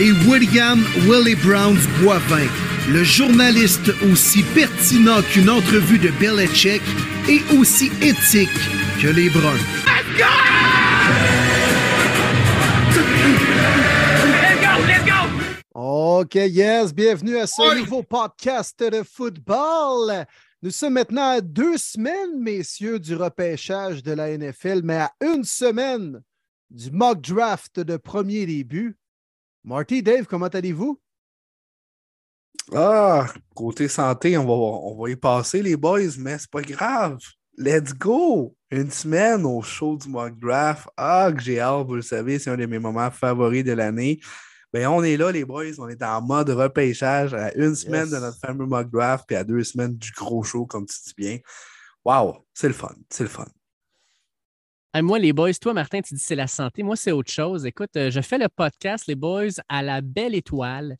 Et William Willie Browns Boivin, le journaliste aussi pertinent qu'une entrevue de Belichick et aussi éthique que les Bruns. OK, yes, bienvenue à ce nouveau podcast de football. Nous sommes maintenant à deux semaines, messieurs, du repêchage de la NFL, mais à une semaine du mock draft de premier début. Marty, Dave, comment allez-vous? Ah, côté santé, on va, on va y passer, les boys, mais c'est pas grave. Let's go! Une semaine au show du mock draft. Ah, que j'ai hâte, vous le savez, c'est un de mes moments favoris de l'année. Ben, on est là, les boys. On est en mode repêchage à une semaine de notre fameux mock draft, puis à deux semaines du gros show, comme tu dis bien. Wow, c'est le fun, c'est le fun. Moi, les boys, toi, Martin, tu dis c'est la santé. Moi, c'est autre chose. Écoute, euh, je fais le podcast, les boys, à la belle étoile.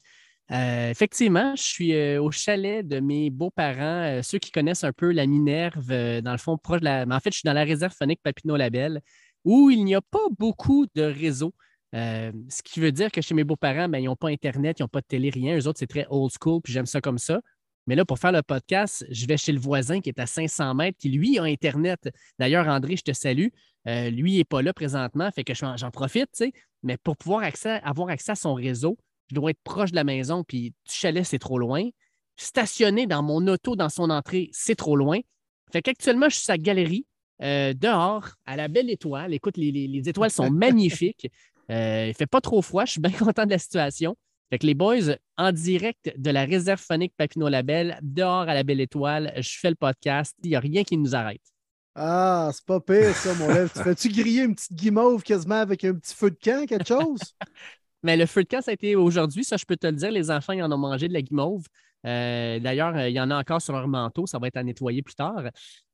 Euh, effectivement, je suis euh, au chalet de mes beaux-parents, ceux qui connaissent un peu la Minerve, dans le fond, proche de la. Mais en fait, je suis dans la réserve phonique Papineau-Labelle, où il n'y a pas beaucoup de réseaux. Ce qui veut dire que chez mes beaux-parents, ben, ils n'ont pas Internet, ils n'ont pas de télé, rien. Eux autres, c'est très old school, puis j'aime ça comme ça. Mais là, pour faire le podcast, je vais chez le voisin qui est à 500 mètres, qui lui a Internet. D'ailleurs, André, je te salue. Euh, lui, il n'est pas là présentement, fait que j'en profite, tu sais. Mais pour pouvoir avoir accès à son réseau, je dois être proche de la maison, puis du chalet, c'est trop loin. Stationner dans mon auto dans son entrée, c'est trop loin. Fait qu'actuellement, je suis à galerie, euh, dehors, à la belle étoile. Écoute, les étoiles sont magnifiques. Euh, il ne fait pas trop froid. Je suis bien content de la situation. Fait que les boys, en direct de la réserve phonique Papineau Label, dehors à la Belle Étoile, je fais le podcast. Il n'y a rien qui nous arrête. Ah, c'est pas pire, ça, mon lèvre. Tu fais-tu griller une petite guimauve quasiment avec un petit feu de camp, quelque chose? Mais le feu de camp, ça a été aujourd'hui, ça, je peux te le dire. Les enfants, ils en ont mangé de la guimauve. Euh, d'ailleurs, euh, il y en a encore sur leur manteau, ça va être à nettoyer plus tard.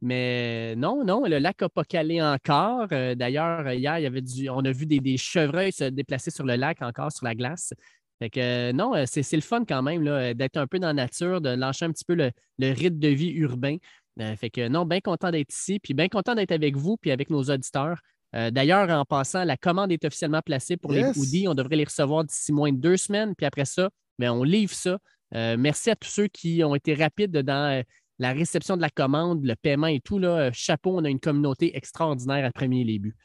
Mais non, non, le lac n'a pas calé encore. Euh, d'ailleurs, hier, il y avait du, on a vu des, chevreuils se déplacer sur le lac encore, sur la glace. Fait que non, c'est le fun quand même d'être un peu dans la nature, de lâcher un petit peu le, rythme de vie urbain. Fait que non, bien content d'être ici, puis bien content d'être avec vous, puis avec nos auditeurs. D'ailleurs, en passant, la commande est officiellement placée pour les hoodies. On devrait les recevoir d'ici moins de deux semaines, puis après ça, bien, on livre ça. Euh, merci à tous ceux qui ont été rapides dans euh, la réception de la commande, le paiement et tout. Là. Chapeau, on a une communauté extraordinaire à premier début.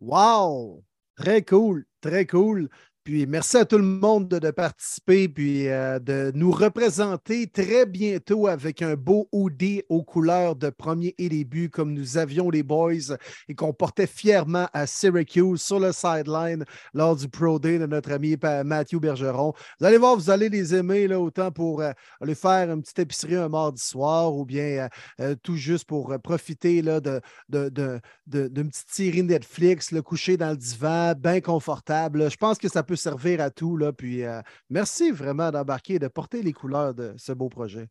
Wow! Très cool, très cool. Puis merci à tout le monde de, participer puis euh, de nous représenter très bientôt avec un beau hoodie aux couleurs de premier et début comme nous avions les boys et qu'on portait fièrement à Syracuse sur le sideline lors du Pro Day de notre ami Mathieu Bergeron. Vous allez voir, vous allez les aimer là, autant pour euh, aller faire une petite épicerie un mardi soir ou bien euh, tout juste pour profiter là, de, de, d'une petite série Netflix, le coucher dans le divan, bien confortable. Je pense que ça peut servir à tout. Là, puis euh, merci vraiment d'embarquer et de porter les couleurs de ce beau projet.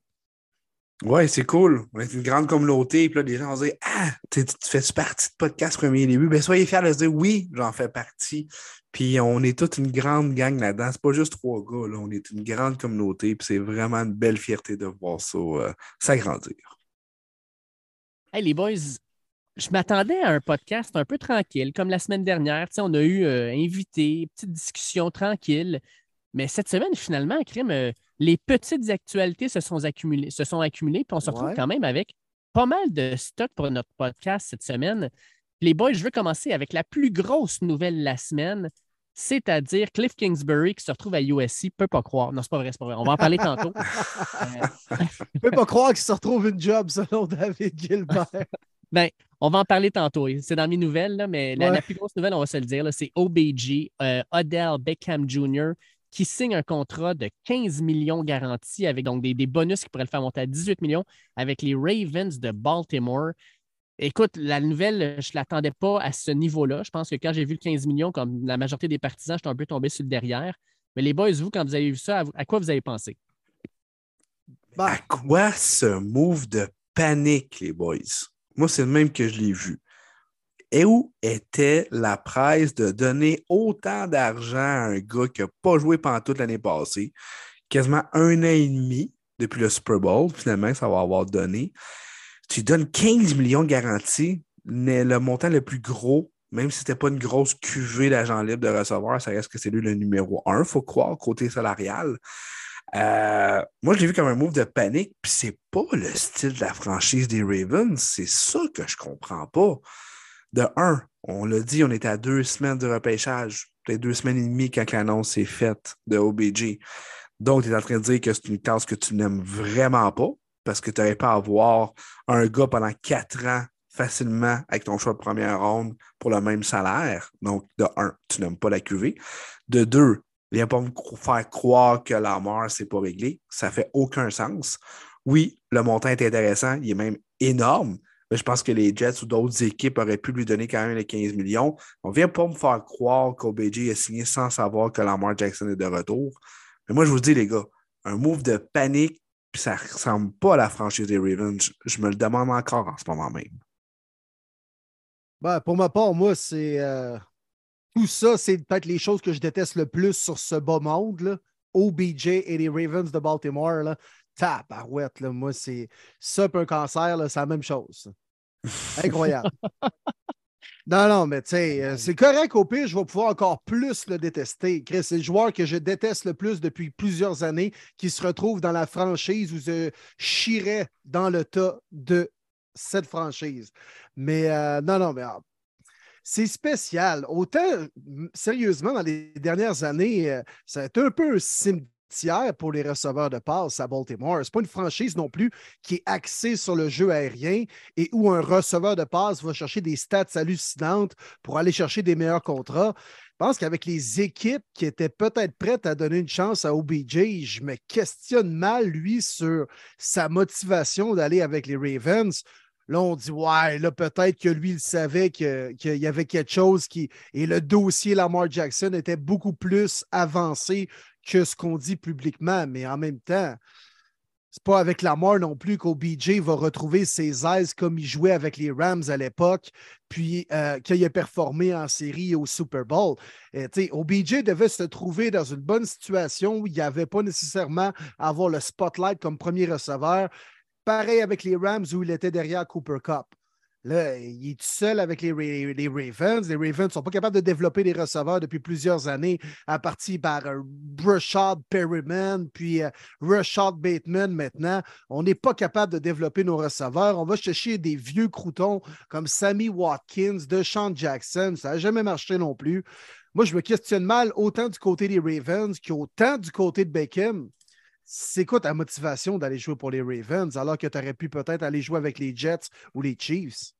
Ouais, c'est cool. On est une grande communauté. Puis là, les gens vont dire Ah, tu fais partie de podcast premier début. Ben, soyez fiers de se dire Oui, j'en fais partie. Puis on est toute une grande gang là-dedans. C'est pas juste trois gars. Là. On est une grande communauté. Puis c'est vraiment une belle fierté de voir ça euh, s'agrandir. Hey, les boys, je m'attendais à un podcast un peu tranquille, comme la semaine dernière. on a eu euh, invité, petite discussion tranquille. Mais cette semaine, finalement, crime, euh, les petites actualités se sont accumulées, se sont accumulées, puis on se retrouve quand même avec pas mal de stock pour notre podcast cette semaine. Les boys, je veux commencer avec la plus grosse nouvelle de la semaine, c'est-à-dire Cliff Kingsbury qui se retrouve à USC. Peut pas croire. Non, c'est pas vrai, c'est pas vrai. On va en parler tantôt. euh... peut pas croire qu'il se retrouve une job selon David Gilbert. ben, on va en parler tantôt. C'est dans mes nouvelles, mais la, plus grosse nouvelle, on va se le dire, c'est OBG, euh, Odell Beckham Jr., qui signe un contrat de 15 millions garantis avec donc des, bonus qui pourraient le faire monter à 18 millions avec les Ravens de Baltimore. Écoute, la nouvelle, je ne l'attendais pas à ce niveau-là. Je pense que quand j'ai vu le 15 millions, comme la majorité des partisans, je suis un peu tombé sur le derrière. Mais les boys, vous, quand vous avez vu ça, à quoi vous avez pensé? Ben, à quoi ce move de panique, les boys? Moi, c'est le même que je l'ai vu. Et où était la presse de donner autant d'argent à un gars qui n'a pas joué pendant toute l'année passée, quasiment un an et demi depuis le Super Bowl, finalement, ça va avoir donné. Tu donnes 15 millions de garanties, le montant le plus gros, même si ce n'était pas une grosse cuvée d'agent libre de recevoir, ça reste que c'est lui le numéro un, il faut croire, côté salarial. Euh, moi, je l'ai vu comme un move de panique, puis c'est pas le style de la franchise des Ravens. C'est ça que je comprends pas. De un, on l'a dit, on était à deux semaines de repêchage, peut-être deux semaines et demie quand l'annonce est faite de OBG. Donc, tu es en train de dire que c'est une tasse que tu n'aimes vraiment pas parce que tu n'aurais pas à avoir un gars pendant quatre ans facilement avec ton choix de première ronde pour le même salaire. Donc, de un, tu n'aimes pas la QV. De deux, Viens pas me faire croire que la mort, c'est pas réglé. Ça fait aucun sens. Oui, le montant est intéressant, il est même énorme, mais je pense que les Jets ou d'autres équipes auraient pu lui donner quand même les 15 millions. On vient pas me faire croire qu'OBJ a signé sans savoir que Lamar Jackson est de retour. Mais moi, je vous dis, les gars, un move de panique, puis ça ressemble pas à la franchise des Ravens. Je, me le demande encore en ce moment même. Ben, pour ma part, moi, c'est euh, tout ça, c'est peut-être les choses que je déteste le plus sur ce bas monde. Là. OBJ et les Ravens de Baltimore. Là. Tabarouette, là. moi, c'est ça, un cancer, c'est la même chose. Incroyable. non, non, mais tu sais, euh, c'est correct au pire, je vais pouvoir encore plus le détester. Chris, c'est le joueur que je déteste le plus depuis plusieurs années qui se retrouve dans la franchise où je chierais dans le tas de cette franchise. Mais euh, non, non, mais ah, c'est spécial. Autant, sérieusement, dans les dernières années, euh, ça a été un peu un cimetière pour les receveurs de passe à Baltimore. Ce n'est pas une franchise non plus qui est axée sur le jeu aérien et où un receveur de passe va chercher des stats hallucinantes pour aller chercher des meilleurs contrats. Je pense qu'avec les équipes qui étaient peut-être prêtes à donner une chance à OBJ, je me questionne mal, lui, sur sa motivation d'aller avec les Ravens. Là, on dit, ouais, là, peut-être que lui, il savait qu'il y avait quelque chose qui. Et le dossier Lamar Jackson était beaucoup plus avancé que ce qu'on dit publiquement. Mais en même temps, c'est pas avec Lamar non plus qu'OBJ va retrouver ses aises comme il jouait avec les Rams à l'époque, puis euh, qu'il a performé en série au Super Bowl. OBJ devait se trouver dans une bonne situation où il n'y avait pas nécessairement à avoir le spotlight comme premier receveur. Pareil avec les Rams où il était derrière Cooper Cup. Là, il est seul avec les, Ravens. Les Ravens ne sont pas capables de développer des receveurs depuis plusieurs années, à partir par euh, Rashad Perryman, puis euh, Rashad Bateman maintenant. On n'est pas capable de développer nos receveurs. On va chercher des vieux croutons comme Sammy Watkins, DeShaun Jackson. Ça n'a jamais marché non plus. Moi, je me questionne mal autant du côté des Ravens qu'autant du côté de Beckham c'est quoi ta motivation d'aller jouer pour les Ravens alors que tu aurais pu peut-être aller jouer avec les Jets ou les Chiefs?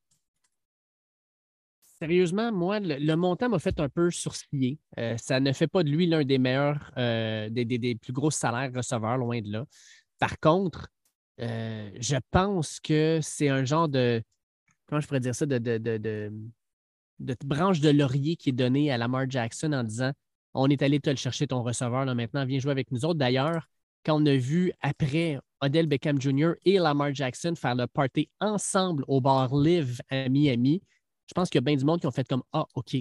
Sérieusement, moi, le, montant m'a fait un peu sourciller. Euh, ça ne fait pas de lui l'un des meilleurs, euh, des, plus gros salaires receveurs, loin de là. Par contre, euh, je pense que c'est un genre de, comment je pourrais dire ça, de, de, de, branche de laurier qui est donnée à Lamar Jackson en disant on est allé te le chercher ton receveur, là, maintenant, viens jouer avec nous autres. D'ailleurs, quand on a vu après Odell Beckham Jr. et Lamar Jackson faire le party ensemble au bar Live à Miami, je pense qu'il y a bien du monde qui ont fait comme Ah, OK.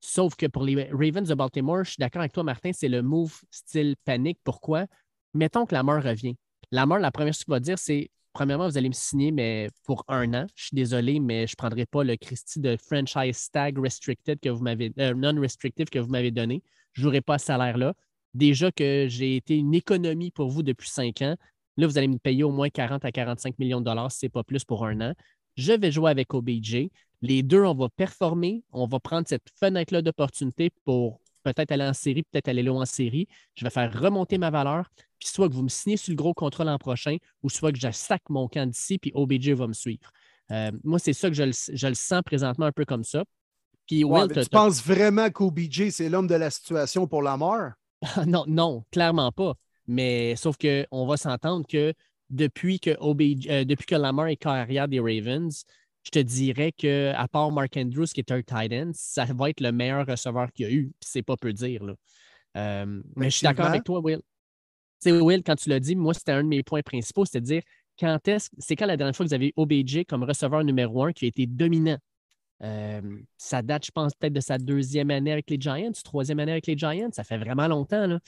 Sauf que pour les Ravens de Baltimore, je suis d'accord avec toi, Martin, c'est le move style panique. Pourquoi? Mettons que Lamar revient. Lamar, la première chose qu'il va dire, c'est premièrement, vous allez me signer, mais pour un an. Je suis désolé, mais je ne prendrai pas le Christie de franchise tag restricted que vous m'avez, euh, non-restrictive que vous m'avez donné. Je n'aurai pas ce salaire-là. Déjà que j'ai été une économie pour vous depuis cinq ans. Là, vous allez me payer au moins 40 à 45 millions de dollars, si ce n'est pas plus pour un an. Je vais jouer avec OBJ. Les deux, on va performer. On va prendre cette fenêtre-là d'opportunité pour peut-être aller en série, peut-être aller loin en série. Je vais faire remonter ma valeur. Puis soit que vous me signez sur le gros contrat l'an prochain, ou soit que je sac mon camp d'ici, puis OBJ va me suivre. Euh, moi, c'est ça que je le, sens présentement un peu comme ça. Puis, tu penses vraiment qu'OBJ, c'est l'homme de la situation pour la mort? non, non, clairement pas. Mais sauf qu'on va s'entendre que depuis que, euh, depuis que Lamar est carrière des Ravens, je te dirais que à part Mark Andrews qui est un tight end, ça va être le meilleur receveur qu'il y a eu. C'est pas peu dire. Là. Euh, mais je suis d'accord avec toi, Will. Tu sais, Will, quand tu l'as dit, moi, c'était un de mes points principaux, c'est-à-dire quand est-ce, c'est quand la dernière fois que vous avez OBJ comme receveur numéro un qui a été dominant? Euh, ça date, je pense, peut-être de sa deuxième année avec les Giants, troisième année avec les Giants. Ça fait vraiment longtemps.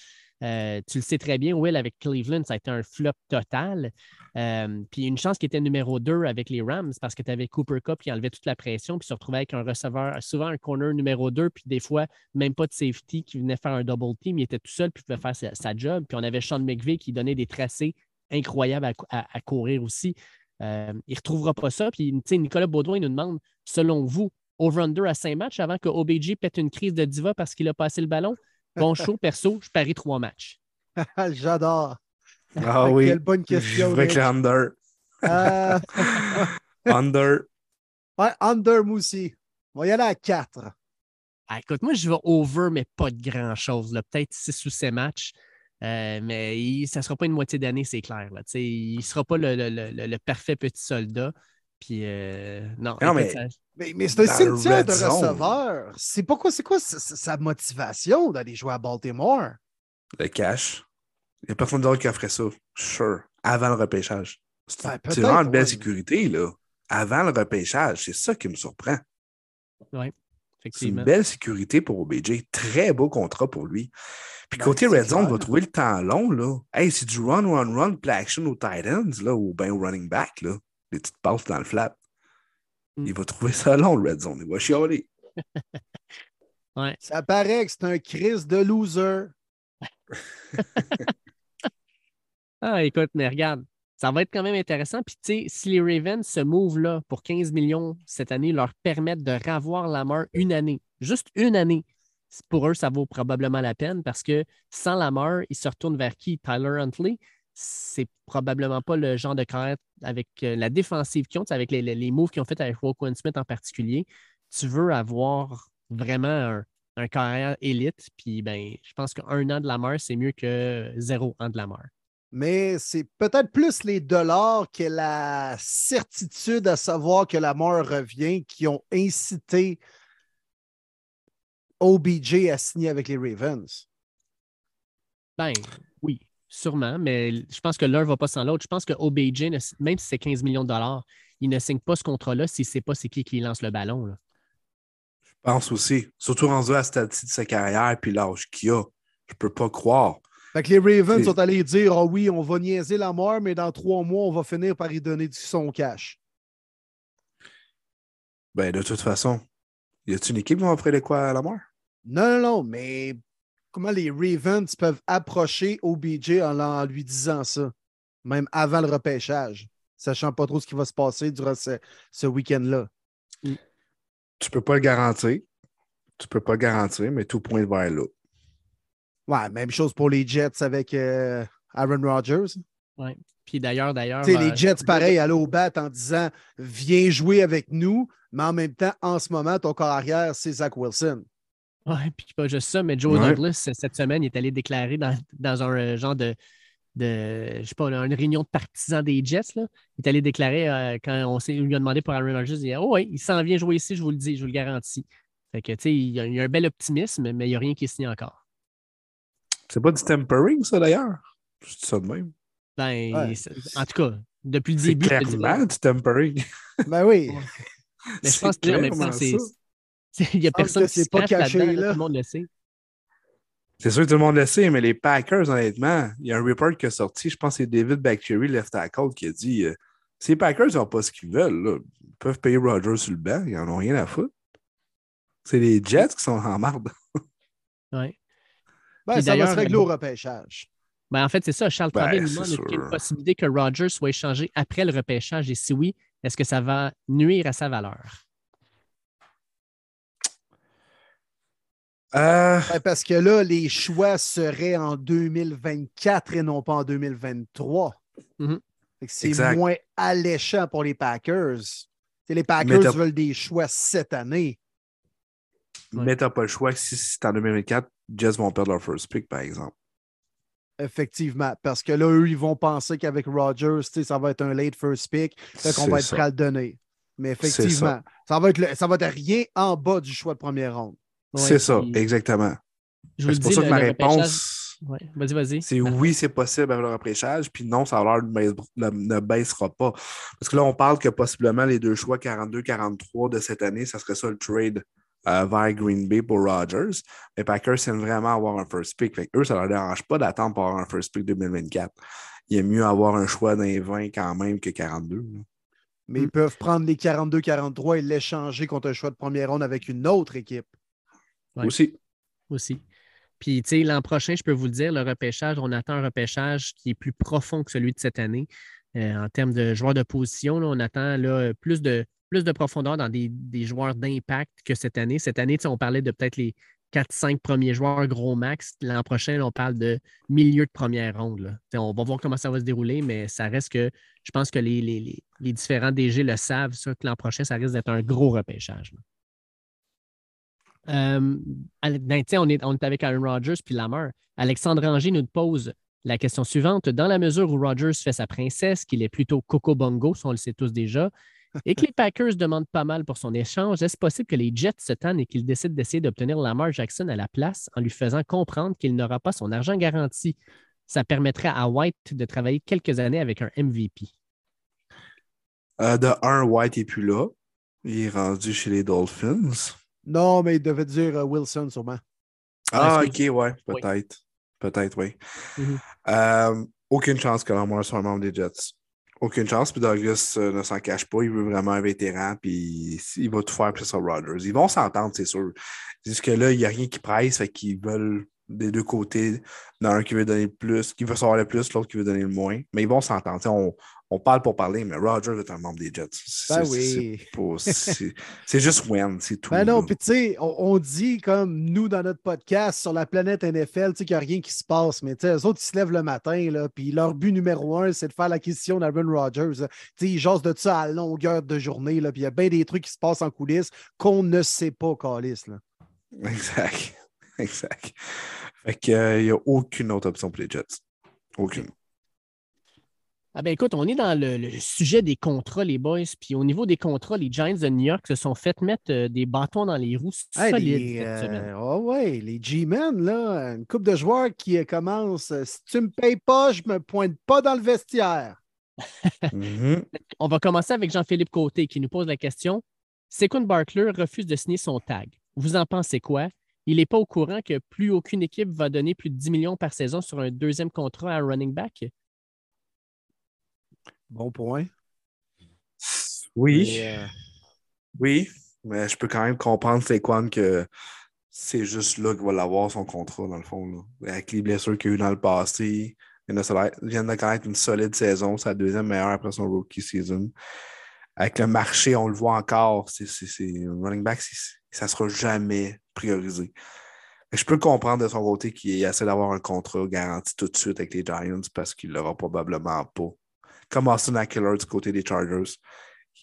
Euh, tu le sais très bien, Will, avec Cleveland, ça a été un flop total. Euh, puis une chance qu'il était numéro 2 avec les Rams parce que tu avais Cooper Cup qui enlevait toute la pression puis se retrouvait avec un receveur, souvent un corner numéro 2, puis des fois, même pas de safety qui venait faire un double team. Il était tout seul puis pouvait faire sa, job. Puis on avait Sean McVay qui donnait des tracés incroyables à, courir aussi. Euh, il ne retrouvera pas ça. Puis Nicolas Baudouin nous demande, selon vous, over-under à 5 matchs avant que OBJ pète une crise de diva parce qu'il a passé le ballon? Bon show, perso, je parie trois matchs. J'adore. Ah oui. Quelle bonne question. Avec under. Euh, under. Ouais, under, Moussi. On va y aller à 4. Ah, écoute, moi, je vais over, mais pas de grand-chose. Peut-être 6 ou 7 matchs. Euh, mais ça ne sera pas une moitié d'année, c'est clair. Là. Il ne sera pas le, le, le, parfait petit soldat. Puis, euh, non, mais, mais, c'est un cimetière de receveur. C'est quoi, quoi sa, motivation d'aller jouer à Baltimore? Le cash. Il n'y a personne d'autre qui ferait ça. Sure. Avant le repêchage. C'est ben, vraiment une belle sécurité, là. Avant le repêchage. C'est ça qui me surprend. Oui. C'est une belle sécurité pour OBJ. Très beau contrat pour lui. Puis ben, côté Red Zone, on va trouver le temps long. Là. Hey, c'est du run, run, run, play action aux Titans, là, ou bien au running back. Là. Les petites passes dans le flat. Mm. Il va trouver ça long, le Red Zone. Il va chialer. ouais. Ça paraît que c'est un Chris de loser. ah, écoute, mais regarde, ça va être quand même intéressant. Puis, tu sais, si les Ravens se mouvent là pour 15 millions cette année, leur permettent de ravoir Lamar une année, juste une année, pour eux, ça vaut probablement la peine parce que sans Lamar, ils se retournent vers qui? Tyler Huntley? C'est probablement pas le genre de carrière avec euh, la défensive qu'ils ont, avec les, moves qu'ils ont fait avec Roquan Smith en particulier. Tu veux avoir vraiment un, un carrière élite. Puis, ben, je pense qu'un an de Lamar, c'est mieux que zéro an de Lamar mais c'est peut-être plus les dollars que la certitude à savoir que la mort revient qui ont incité OBJ à signer avec les Ravens. Ben oui, sûrement, mais je pense que l'un ne va pas sans l'autre. Je pense que OBJ, même si c'est 15 millions de dollars, il ne signe pas ce contrat-là s'il ne sait pas c'est qui qui lance le ballon. Je pense aussi. Surtout rendu à cette de sa carrière et l'âge qu'il a. Je ne peux pas croire. Fait que les Ravens sont allés dire oh oui, on va niaiser la mort, mais dans trois mois, on va finir par y donner du son cash. Ben, de toute façon, y a-t-il une équipe qui va offrir de quoi à la mort? Non, non, non, mais comment les Ravens peuvent approcher OBJ en, lui disant ça, même avant le repêchage, sachant pas trop ce qui va se passer durant ce, week-end-là? Tu peux pas le garantir. Tu peux pas le garantir, mais tout point vers là. Ouais, même chose pour les Jets avec euh, Aaron Rodgers. Oui. Puis d'ailleurs, d'ailleurs. les euh, Jets, pareil, allaient au bat en disant Viens jouer avec nous, mais en même temps, en ce moment, ton corps arrière, c'est Zach Wilson. Oui, puis pas juste ça, mais Joe Douglas, cette semaine, il est allé déclarer dans, un euh, genre de, de, je sais pas, une réunion de partisans des Jets. Là. Il est allé déclarer quand on, lui a demandé pour Aaron Rodgers, il dit Oh oui, il s'en vient jouer ici, je vous le dis, je vous le garantis. Fait que, tu sais, il, il y a un bel optimisme, mais il n'y a rien qui est signé encore. C'est pas du tempering, ça, d'ailleurs? Dis ça de même. Ben, en tout cas, depuis le début. C'est clairement du tempering. ben oui. Mais je pense que c'est. Il n'y a personne qui ne pas caché, là. Tout le monde le sait. C'est sûr que tout le monde le sait, mais les Packers, honnêtement, il y a un report qui est sorti, je pense que c'est David Bakhtiari, left tackle, qui a dit euh, ces Packers n'ont pas ce qu'ils veulent. Là. Ils peuvent payer Rogers sur le banc, ils n'en ont rien à foutre. C'est les Jets qui sont en marde. oui. Ben, ça va se régler au repêchage. Ben, en fait, c'est ça. Charles ben, nous demande est-ce qu'il y a une possibilité que Rogers soit échangé après le repêchage? Et si oui, est-ce que ça va nuire à sa valeur? Euh... parce que là, les choix seraient en 2024 et non pas en 2023. Mm-hmm. C'est moins alléchant pour les Packers. les Packers veulent des choix cette année. Mais tu n'as pas le choix si c'est en 2024, Jets vont perdre leur first pick, par exemple. Effectivement, parce que là, eux, ils vont penser qu'avec Rodgers, ça va être un late first pick, fait qu'on va être prêt à le donner. Mais effectivement, ça. va être ça va être rien en bas du choix de première ronde. c'est ça, exactement. C'est pour dis, ça que ma réponse, Ouais, Vas-y, vas-y. c'est oui, c'est possible avec le repêchage, puis non, ça a l'air ne, baisse- ne- ne baissera pas. Parce que là, on parle que possiblement les deux choix 42-43 de cette année, ça serait ça le trade euh, vers Green Bay pour Rodgers. Les Packers aiment vraiment avoir un first pick. Fait eux, ça ne leur dérange pas d'attendre pour avoir un first pick 2024. Il est mieux avoir un choix d'un 20 quand même que 42. là. Mais ils peuvent prendre les 42-43 et l'échanger contre un choix de première ronde avec une autre équipe. Ouais. Aussi. aussi. Puis, tu sais, l'an prochain, je peux vous le dire, le repêchage, on attend un repêchage qui est plus profond que celui de cette année. Euh, en termes de joueurs de position, là, on attend là, plus, de, plus de profondeur dans des, des joueurs d'impact que cette année. Cette année, on parlait de peut-être les 4-5 premiers joueurs gros max. L'an prochain, on parle de milieu de première ronde. On va voir comment ça va se dérouler, mais ça reste que je pense que les, les- les- différents DG le savent, ça, que l'an prochain, ça risque d'être un gros repêchage. Euh, ben, on, est, on est avec Aaron Rodgers puis Lamar. Alexandre Ranger nous pose la question suivante. Dans la mesure où Rodgers fait sa princesse, qu'il est plutôt Coco Bongo, ça on le sait tous déjà, et que les Packers demandent pas mal pour son échange, est-ce possible que les Jets se tannent et qu'ils décident d'essayer d'obtenir Lamar Jackson à la place en lui faisant comprendre qu'il n'aura pas son argent garanti? Ça permettrait à White de travailler quelques années avec un MVP. Euh, de un, White n'est plus là. Il est rendu chez les Dolphins. Non, mais il devait dire euh, Wilson sûrement. Ah, Ah, ok, ouais, Oui. peut-être. Peut-être, oui. Mhm. Euh, aucune chance que Lamar soit un membre des Jets. Aucune chance. Puis Douglas euh, ne s'en cache pas. Il veut vraiment un vétéran. Puis il va tout faire pour ça, Rodgers. Ils vont s'entendre, c'est sûr. Jusque-là, il n'y a rien qui presse. Fait qu'ils veulent des deux côtés. A un qui veut donner le plus, qui veut savoir le plus, l'autre qui veut donner le moins. Mais ils vont s'entendre. On parle pour parler, mais Rodgers est un membre des Jets. C'est- Ben oui. c'est juste win, c'est tout. Ben non, là. puis tu sais, on, on dit comme nous dans notre podcast sur la planète NFL, tu sais qu'il n'y a rien qui se passe, mais tu sais, eux autres, ils se lèvent le matin, là, puis leur but numéro un, c'est de faire l'acquisition d'Aaron Rodgers. Tu sais, ils jasent de ça à longueur de journée, là, puis il y a bien des trucs qui se passent en coulisses qu'on ne sait pas, Calis. Là. Exact. Exact. Fait qu'il n'y a aucune autre option pour les Jets. Aucune. Ah ben écoute, on est dans le, le sujet des contrats, les boys. Puis au niveau des contrats, les Giants de New York se sont fait mettre euh, des bâtons dans les roues Hey, solides les, cette euh, ah ouais, les G-Men, là, une coupe de joueurs qui euh, commence. Si tu me payes pas, je me pointe pas dans le vestiaire. Mhm. On va commencer avec Jean-Philippe Côté qui nous pose la question. Saquon Barkley refuse de signer son tag. Vous en pensez quoi? Il n'est pas au courant que plus aucune équipe va donner plus de 10 millions par saison sur un deuxième contrat à running back? Bon point. Oui. Mais, euh, Oui. Mais je peux quand même comprendre, Saquon, que c'est juste là qu'il va l'avoir son contrat, dans le fond. là. Avec les blessures qu'il y a eu dans le passé. Il vient de connaître une solide saison, sa deuxième meilleure après son rookie season. Avec le marché, on le voit encore. C'est, c'est, c'est- running back, ça ne sera jamais priorisé. Je peux comprendre de son côté qu'il essaie d'avoir un contrat garanti tout de suite avec les Giants parce qu'il ne l'aura probablement pas. Comme Austin Eckler du côté des Chargers.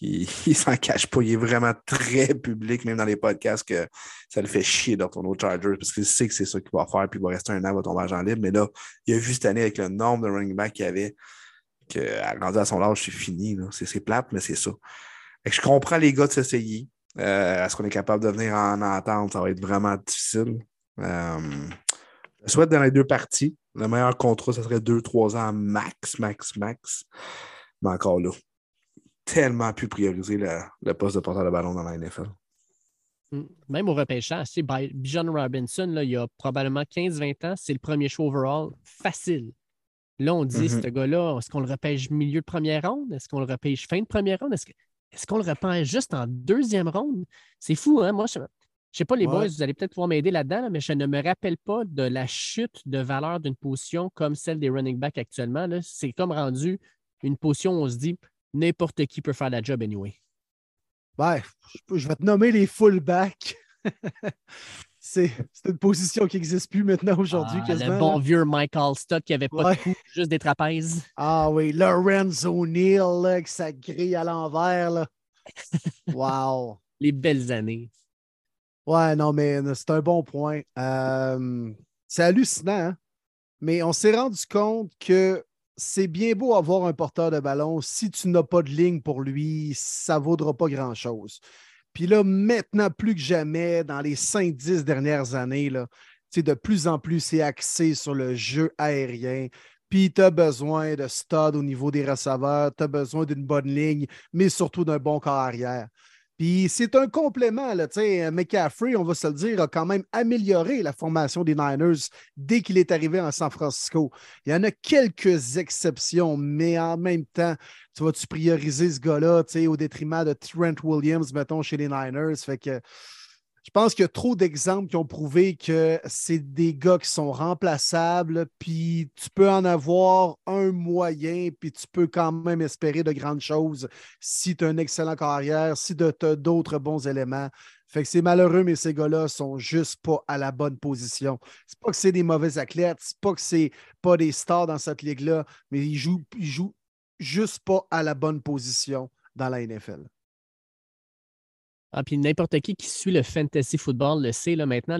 Il, s'en cache pas. Il est vraiment très public, même dans les podcasts, que ça le fait chier de retourner aux Chargers parce qu'il sait que c'est ça qu'il va faire, puis il va rester un an, il va tomber agent libre. Mais là, il a vu cette année avec le nombre de running backs qu'il y avait, qu'à rendu à son âge, c'est fini. C'est, plate, mais c'est ça. Que je comprends les gars de s'essayer. Euh, est-ce qu'on est capable de venir en entente? Ça va être vraiment difficile. Euh, je souhaite dans les deux parties. Le meilleur contrat, ce serait 2-3 ans max, max, max. Mais encore là, tellement plus prioriser le, le poste de porteur de ballon dans la NFL. Mm. Même au sais, By- Bijan Robinson, là, il y a probablement 15-20 ans, c'est le premier choix overall facile. Là, on dit, Mhm. ce gars-là, est-ce qu'on le repêche milieu de première ronde? Est-ce qu'on le repêche fin de première ronde? Est-ce qu'on le repêche juste en deuxième ronde? C'est fou, hein? Moi, je ne sais pas, les Ouais. boys, vous allez peut-être pouvoir m'aider là-dedans, là, mais je ne me rappelle pas de la chute de valeur d'une position comme celle des running backs actuellement. C'est comme rendu une position où on se dit n'importe qui peut faire la job anyway. Ben, je, je vais te nommer les fullbacks. c'est une position qui n'existe plus maintenant aujourd'hui, Ah, le bon là. vieux Michael Stott qui n'avait pas Ouais. de cou, juste des trapèzes. Ah oui, Lorenz O'Neill, avec sa grille à l'envers. Wow. Les belles années. Ouais, non, mais euh, c'est un bon point. Euh, c'est hallucinant, hein? mais on s'est rendu compte que c'est bien beau avoir un porteur de ballon. Si tu n'as pas de ligne pour lui, ça ne vaudra pas grand-chose. Puis là, maintenant, plus que jamais, dans les 5-10 dernières années, là, de plus en plus, c'est axé sur le jeu aérien. Puis tu as besoin de stud au niveau des receveurs, tu as besoin d'une bonne ligne, mais surtout d'un bon corps arrière. Puis c'est un complément. Là, McCaffrey, on va se le dire, a quand même amélioré la formation des Niners dès qu'il est arrivé en San Francisco. Il y en a quelques exceptions, mais en même temps, tu vas-tu prioriser ce gars-là au détriment de Trent Williams, mettons, chez les Niners? Fait que je pense qu'il y a trop d'exemples qui ont prouvé que c'est des gars qui sont remplaçables, puis tu peux en avoir un moyen, puis tu peux quand même espérer de grandes choses si tu as un excellent carrière, si tu as d'autres bons éléments. Fait que c'est malheureux, mais ces gars-là sont juste pas à la bonne position. C'est pas que c'est des mauvais athlètes, c'est pas que c'est pas des stars dans cette ligue-là, mais ils jouent, jouent juste pas à la bonne position dans la NFL. Ah, puis n'importe qui qui suit le fantasy football le sait là, maintenant.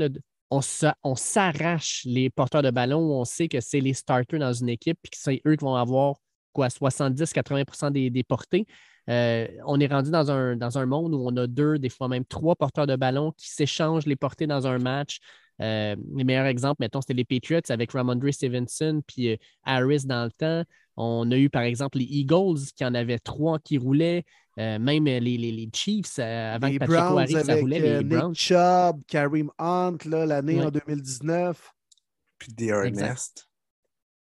on, s'arrache les porteurs de ballon on sait que c'est les starters dans une équipe puis que c'est eux qui vont avoir quoi 70-80 des, des, portées. Euh, on est rendu dans un, dans un monde où on a deux, des fois même trois porteurs de ballon qui s'échangent les portées dans un match. Euh, les meilleurs exemples, mettons, c'était les Patriots avec Ramondre Stevenson puis euh, Harris dans le temps. On a eu, par exemple, les Eagles qui en avaient trois qui roulaient. Euh, même les, les, Chiefs, avant que Patrick arrive, ça roulait. les Nick Chubb, Kareem Hunt, l'année en 2019. Puis Ernest.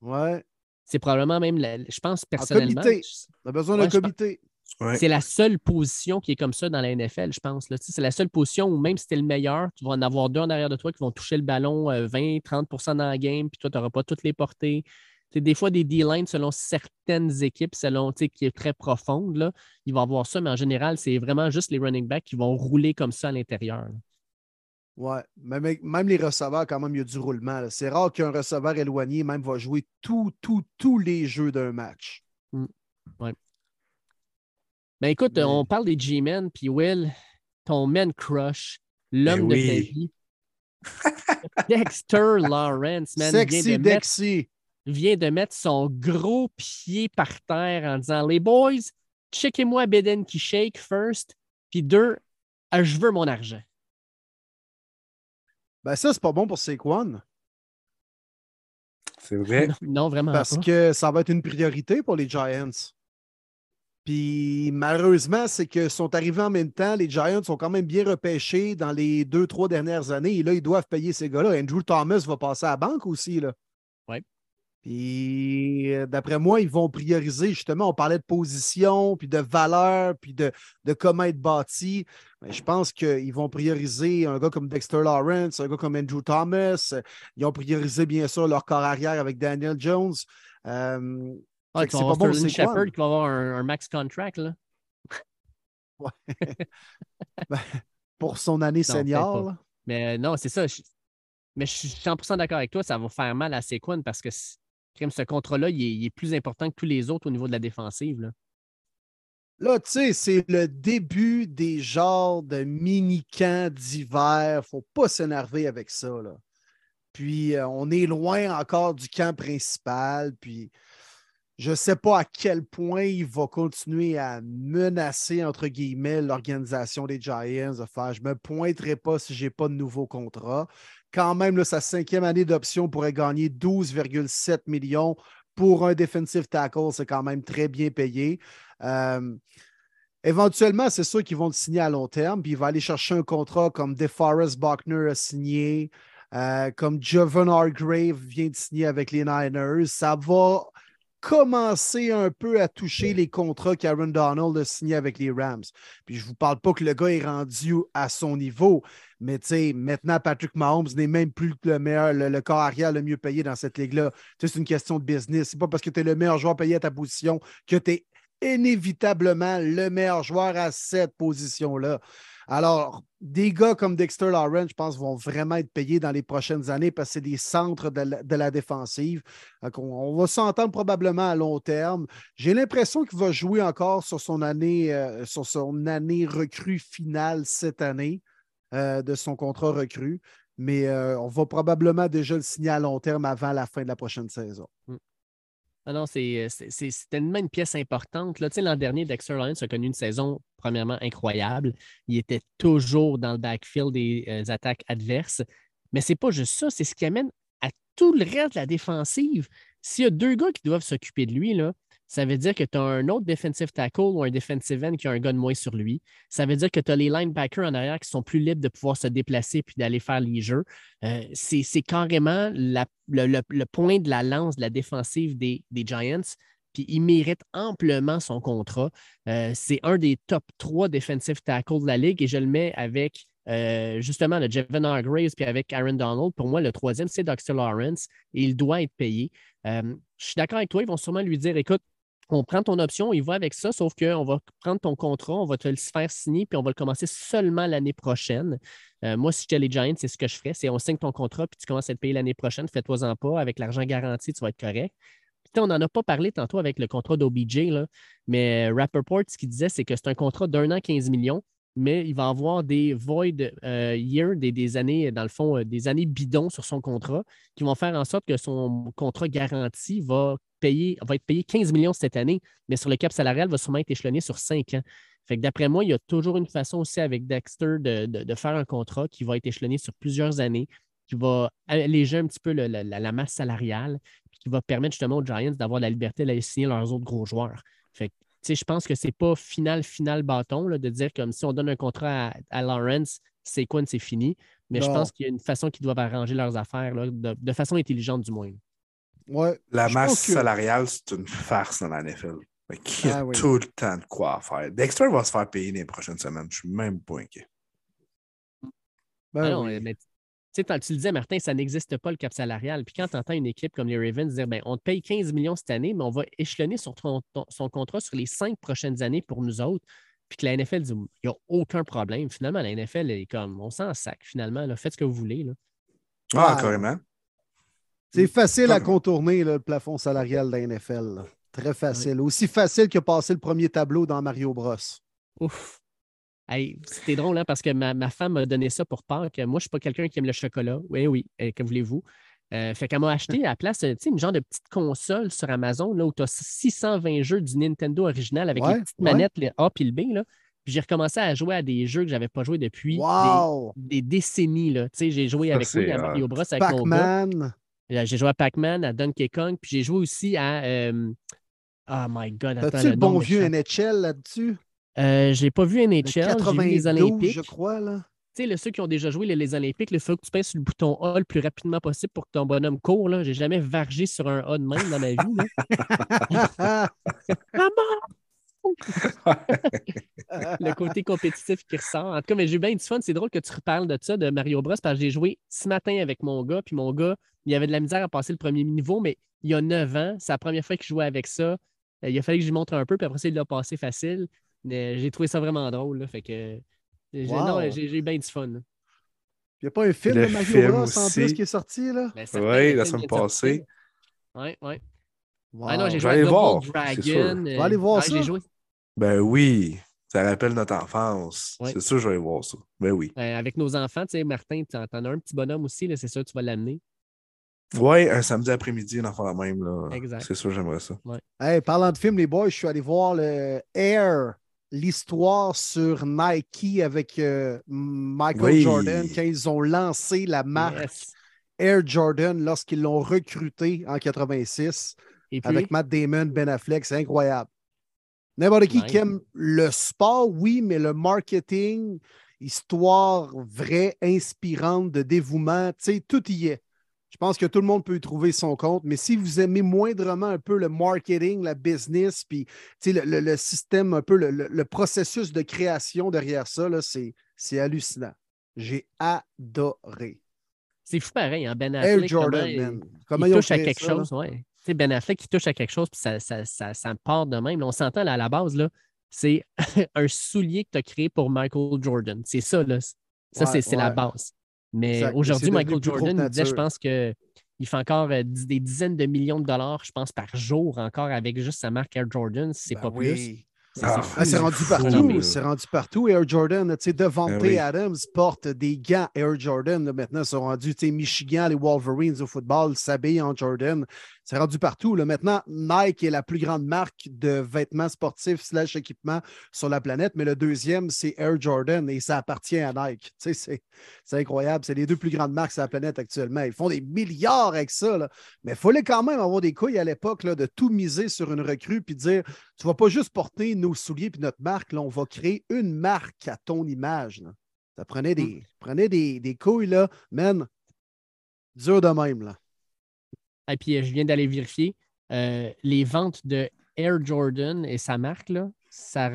Ouais. C'est probablement même, je pense personnellement. On a besoin d'un comité. C'est la seule position qui est comme ça dans la NFL, je pense. C'est la seule position où même si tu es le meilleur, tu vas en avoir deux en arrière de toi qui vont toucher le ballon 20-30% dans la game, puis toi, tu n'auras pas toutes les portées. C'est des fois des D-lines selon certaines équipes, selon qui est très profonde. Là, il va avoir ça, mais en général, c'est vraiment juste les running backs qui vont rouler comme ça à l'intérieur. Oui, même, même, les receveurs, quand même, il y a du roulement. C'est rare qu'un receveur éloigné même va jouer tous les jeux d'un match. Mmh. Ouais. Ben écoute, on parle des G-Men, puis Will, ton men crush, l'homme ben de ta vie. Dexter Lawrence, man. Sexy Dexy vient de mettre son gros pied par terre en disant Les boys, checkez-moi Beden qui shake first, puis deux, ah, je veux mon argent. Ben ça, c'est pas bon pour Saquon. C'est vrai. Non, vraiment Parce que ça va être une priorité pour les Giants. Puis malheureusement, c'est qu'ils sont arrivés en même temps. Les Giants sont quand même bien repêchés dans les deux, trois dernières années. Et là, ils doivent payer ces gars-là. Andrew Thomas va passer à la banque aussi. Là. Puis, euh, d'après moi, ils vont prioriser, justement, on parlait de position, puis de valeur, puis de, comment être bâti. Mais je pense qu'ils vont prioriser un gars comme Dexter Lawrence, un gars comme Andrew Thomas. Ils ont priorisé, bien sûr, leur corps arrière avec Daniel Jones. Euh, c'est pas bon, Shepard qui va avoir un, max contract, là. ouais. Ben, pour son année senior. Mais non, c'est ça. Mais je suis 100% d'accord avec toi, ça va faire mal à Sequin parce que ce contrat-là, il, est, plus important que tous les autres au niveau de la défensive. Là. tu sais, c'est le début des genres de mini-camps d'hiver. Faut pas s'énerver avec ça. Puis, euh, on est loin encore du camp principal. Puis, je ne sais pas à quel point il va continuer à menacer, entre guillemets, l'organisation des Giants faire je ne me pointerai pas si je n'ai pas de nouveau contrat quand même, sa cinquième année d'option pourrait gagner 12,7 millions pour un defensive tackle. C'est quand même très bien payé. Euh, éventuellement, c'est sûr qu'ils vont le signer à long terme, puis il va aller chercher un contrat comme DeForest Buckner a signé, euh, comme Jovan Hargrave vient de signer avec les Niners. Ça va commencer un peu à toucher les contrats qu'Aaron Donald a signés avec les Rams. Puis je ne vous parle pas que le gars est rendu à son niveau, mais maintenant, Patrick Mahomes n'est même plus le meilleur, le, corps arrière le mieux payé dans cette ligue-là. C'est une question de business. C'est pas parce que tu es le meilleur joueur payé à ta position que tu es inévitablement le meilleur joueur à cette position-là. Alors, des gars comme Dexter Lawrence, je pense, vont vraiment être payés dans les prochaines années parce que c'est des centres de la, défensive. on, va s'entendre probablement à long terme. J'ai l'impression qu'il va jouer encore sur son année, euh, sur son année recrue finale cette année euh, de son contrat recrue. Mais euh, on va probablement déjà le signer à long terme avant la fin de la prochaine saison. Hmm. Ah non, c'est tellement une pièce importante. L'an dernier, Dexter Lawrence a connu une saison, premièrement, incroyable. Il était toujours dans le backfield des euh, attaques adverses. Mais c'est pas juste ça, c'est ce qui amène à tout le reste de la défensive. S'il y a deux gars qui doivent s'occuper de lui, là, ça veut dire que tu as un autre defensive tackle ou un defensive end qui a un gars de moins sur lui. Ça veut dire que tu as les linebackers en arrière qui sont plus libres de pouvoir se déplacer puis d'aller faire les jeux. Euh, c'est carrément le, point de la lance de la défensive des, Giants. Puis il mérite amplement son contrat. Euh, c'est un des top trois defensive tackles de la ligue et je le mets avec euh, justement le Jevon Hargraves puis avec Aaron Donald. Pour moi, le troisième, c'est Dexter Lawrence et il doit être payé. je suis d'accord avec toi, ils vont sûrement lui dire écoute, on prend ton option, il va avec ça, sauf qu'on va prendre ton contrat, on va te le faire signer, puis on va le commencer seulement l'année prochaine. Euh, moi, si j'étais les Giants, c'est ce que je ferais, c'est on signe ton contrat, puis tu commences à te payer l'année prochaine, fais-toi-en pas, avec l'argent garanti, tu vas être correct. On n'en a pas parlé tantôt avec le contrat d'OBJ, mais Rappaport, ce qu'il disait, c'est que c'est un contrat d'un an, 15 millions, mais il va avoir des void euh, des, années, dans le fond, euh, des années bidons sur son contrat qui vont faire en sorte que son contrat garanti va, va être payé 15 millions cette année, mais sur le cap salarial, va sûrement être échelonné sur 5 ans. Fait que d'après moi, il y a toujours une façon aussi avec Dexter de, faire un contrat qui va être échelonné sur plusieurs années, qui va alléger un petit peu la, masse salariale, qui va permettre justement aux Giants d'avoir la liberté d'aller signer leurs autres gros joueurs. Fait que je pense que ce n'est pas final, final bâton de dire comme si on donne un contrat à, Lawrence, c'est quoi, c'est fini. Mais je pense qu'il y a une façon qu'ils doivent arranger leurs affaires, de, façon intelligente du moins. Ouais, la masse salariale, c'est une farce dans la NFL. Mais qui a ah tout le temps de quoi faire. Dexter va se faire payer les prochaines semaines. Je suis même pas inquiet. Ben ah non, mais tu sais, tu le disais, Martin, ça n'existe pas le cap salarial. Puis quand tu entends une équipe comme les Ravens dire ben, on te paye 15 millions cette année, mais on va échelonner son, son contrat sur les cinq prochaines années pour nous autres. Puis que la NFL dit il n'y a aucun problème. Finalement, la NFL est comme on s'en sac, finalement. Là, faites ce que vous voulez. Là. Ah, carrément. C'est facile à contourner le plafond salarial de la NFL. Très facile. Aussi facile que passer le premier tableau dans Mario Bros. Ouf. C'était drôle hein, parce que ma, femme m'a donné ça pour Pâques. Moi, je ne suis pas quelqu'un qui aime le chocolat. Oui, oui, euh, que voulez-vous? Euh, fait qu'elle m'a acheté à la place une genre de petite console sur Amazon là, où tu as 620 jeux du Nintendo original avec les petites manettes, les A et le B. Là. Puis j'ai recommencé à jouer à des jeux que je n'avais pas joué depuis des, décennies. J'ai joué avec lui à Mario Bros. avec Pac-Man. Euh, j'ai joué à Pac-Man, à Donkey Kong, puis j'ai joué aussi à. oh my God. As-tu le bon vieux NHL là-dessus? Euh, je n'ai pas vu NHL, j'ai vu les Olympiques. je crois, là. Tu sais, ceux qui ont déjà joué les, Olympiques, il faut que tu pèses sur le bouton A le plus rapidement possible pour que ton bonhomme court. Je n'ai jamais vargé sur un A de même dans ma vie. le côté compétitif qui ressort. En tout cas, mais j'ai eu bien du fun. C'est drôle que tu reparles de ça, de Mario Bros, parce que j'ai joué ce matin avec mon gars, puis mon gars, il avait de la misère à passer le premier niveau, mais il y a 9 ans, c'est la première fois qu'il jouait avec ça. Euh, il a fallu que je lui montre un peu, puis après ça, il l'a passé facile j'ai trouvé ça vraiment drôle. fait que j'ai eu bien du fun. Il n'y a pas un film de Mario Bros en plus qui est sorti, là? Ben, oui, la semaine passée. Oui, oui. Ah non, j'ai joué à voir, Dragon. On va aller voir ça. Joué. Ben oui, ça rappelle notre enfance. C'est sûr que je vais aller voir ça. Ben oui. Ben, avec nos enfants, tu sais, Martin, tu en as un petit bonhomme aussi, c'est sûr que tu vas l'amener. Oui, un samedi après-midi, une enfant la même. Là. Exact. C'est sûr, j'aimerais ça. Hey, parlant de film, les boys, je suis allé voir le Air l'histoire sur Nike avec euh, Michael Jordan quand ils ont lancé la marque Air Jordan lorsqu'ils l'ont recruté en 86 avec Matt Damon, Ben Affleck. C'est incroyable. N'importe qui qui aime le sport, oui, mais le marketing, histoire vraie, inspirante, de dévouement, tu sais, tout y est. Je pense que tout le monde peut y trouver son compte, mais si vous aimez moindrement un peu le marketing, la business, puis le, le, système, un peu le, processus de création derrière ça, c'est hallucinant. J'ai adoré. C'est fou pareil, hein? Ben Affleck. Jordan, comment il, touche à quelque chose, ouais. Ben Affleck qui touche à quelque chose, puis ça, ça, ça, part de même. on s'entend à la base, là, c'est un soulier que tu as créé pour Michael Jordan. C'est ça, là. Ça, c'est la base. Mais aujourd'hui, Michael Jordan disait, je pense qu'il fait encore euh, des dizaines de millions de dollars, je pense, par jour encore avec juste sa marque Air Jordan, c'est ben pas plus. Ah, c'est rendu partout. C'est rendu partout. Air Jordan, tu sais, Devante ben Adams porte des gants Air Jordan. maintenant, ils sont rendus, tu sais, Michigan, les Wolverines au football s'habillent en Jordan. C'est rendu partout. Là. Maintenant, Nike est la plus grande marque de vêtements sportifs slash équipements sur la planète, mais le deuxième, c'est Air Jordan et ça appartient à Nike. Tu sais, c'est incroyable. C'est les deux plus grandes marques sur la planète actuellement. Ils font des milliards avec ça. Là. Mais il fallait quand même avoir des couilles à l'époque de tout miser sur une recrue puis dire tu ne vas pas juste porter nos souliers puis notre marque, là, on va créer une marque à ton image. Ça prenait des, mm. prenait des, des couilles, là, man, dur de même. Là. Et puis, euh, je viens d'aller vérifier. Euh, les ventes de Air Jordan et sa marque, là, ça,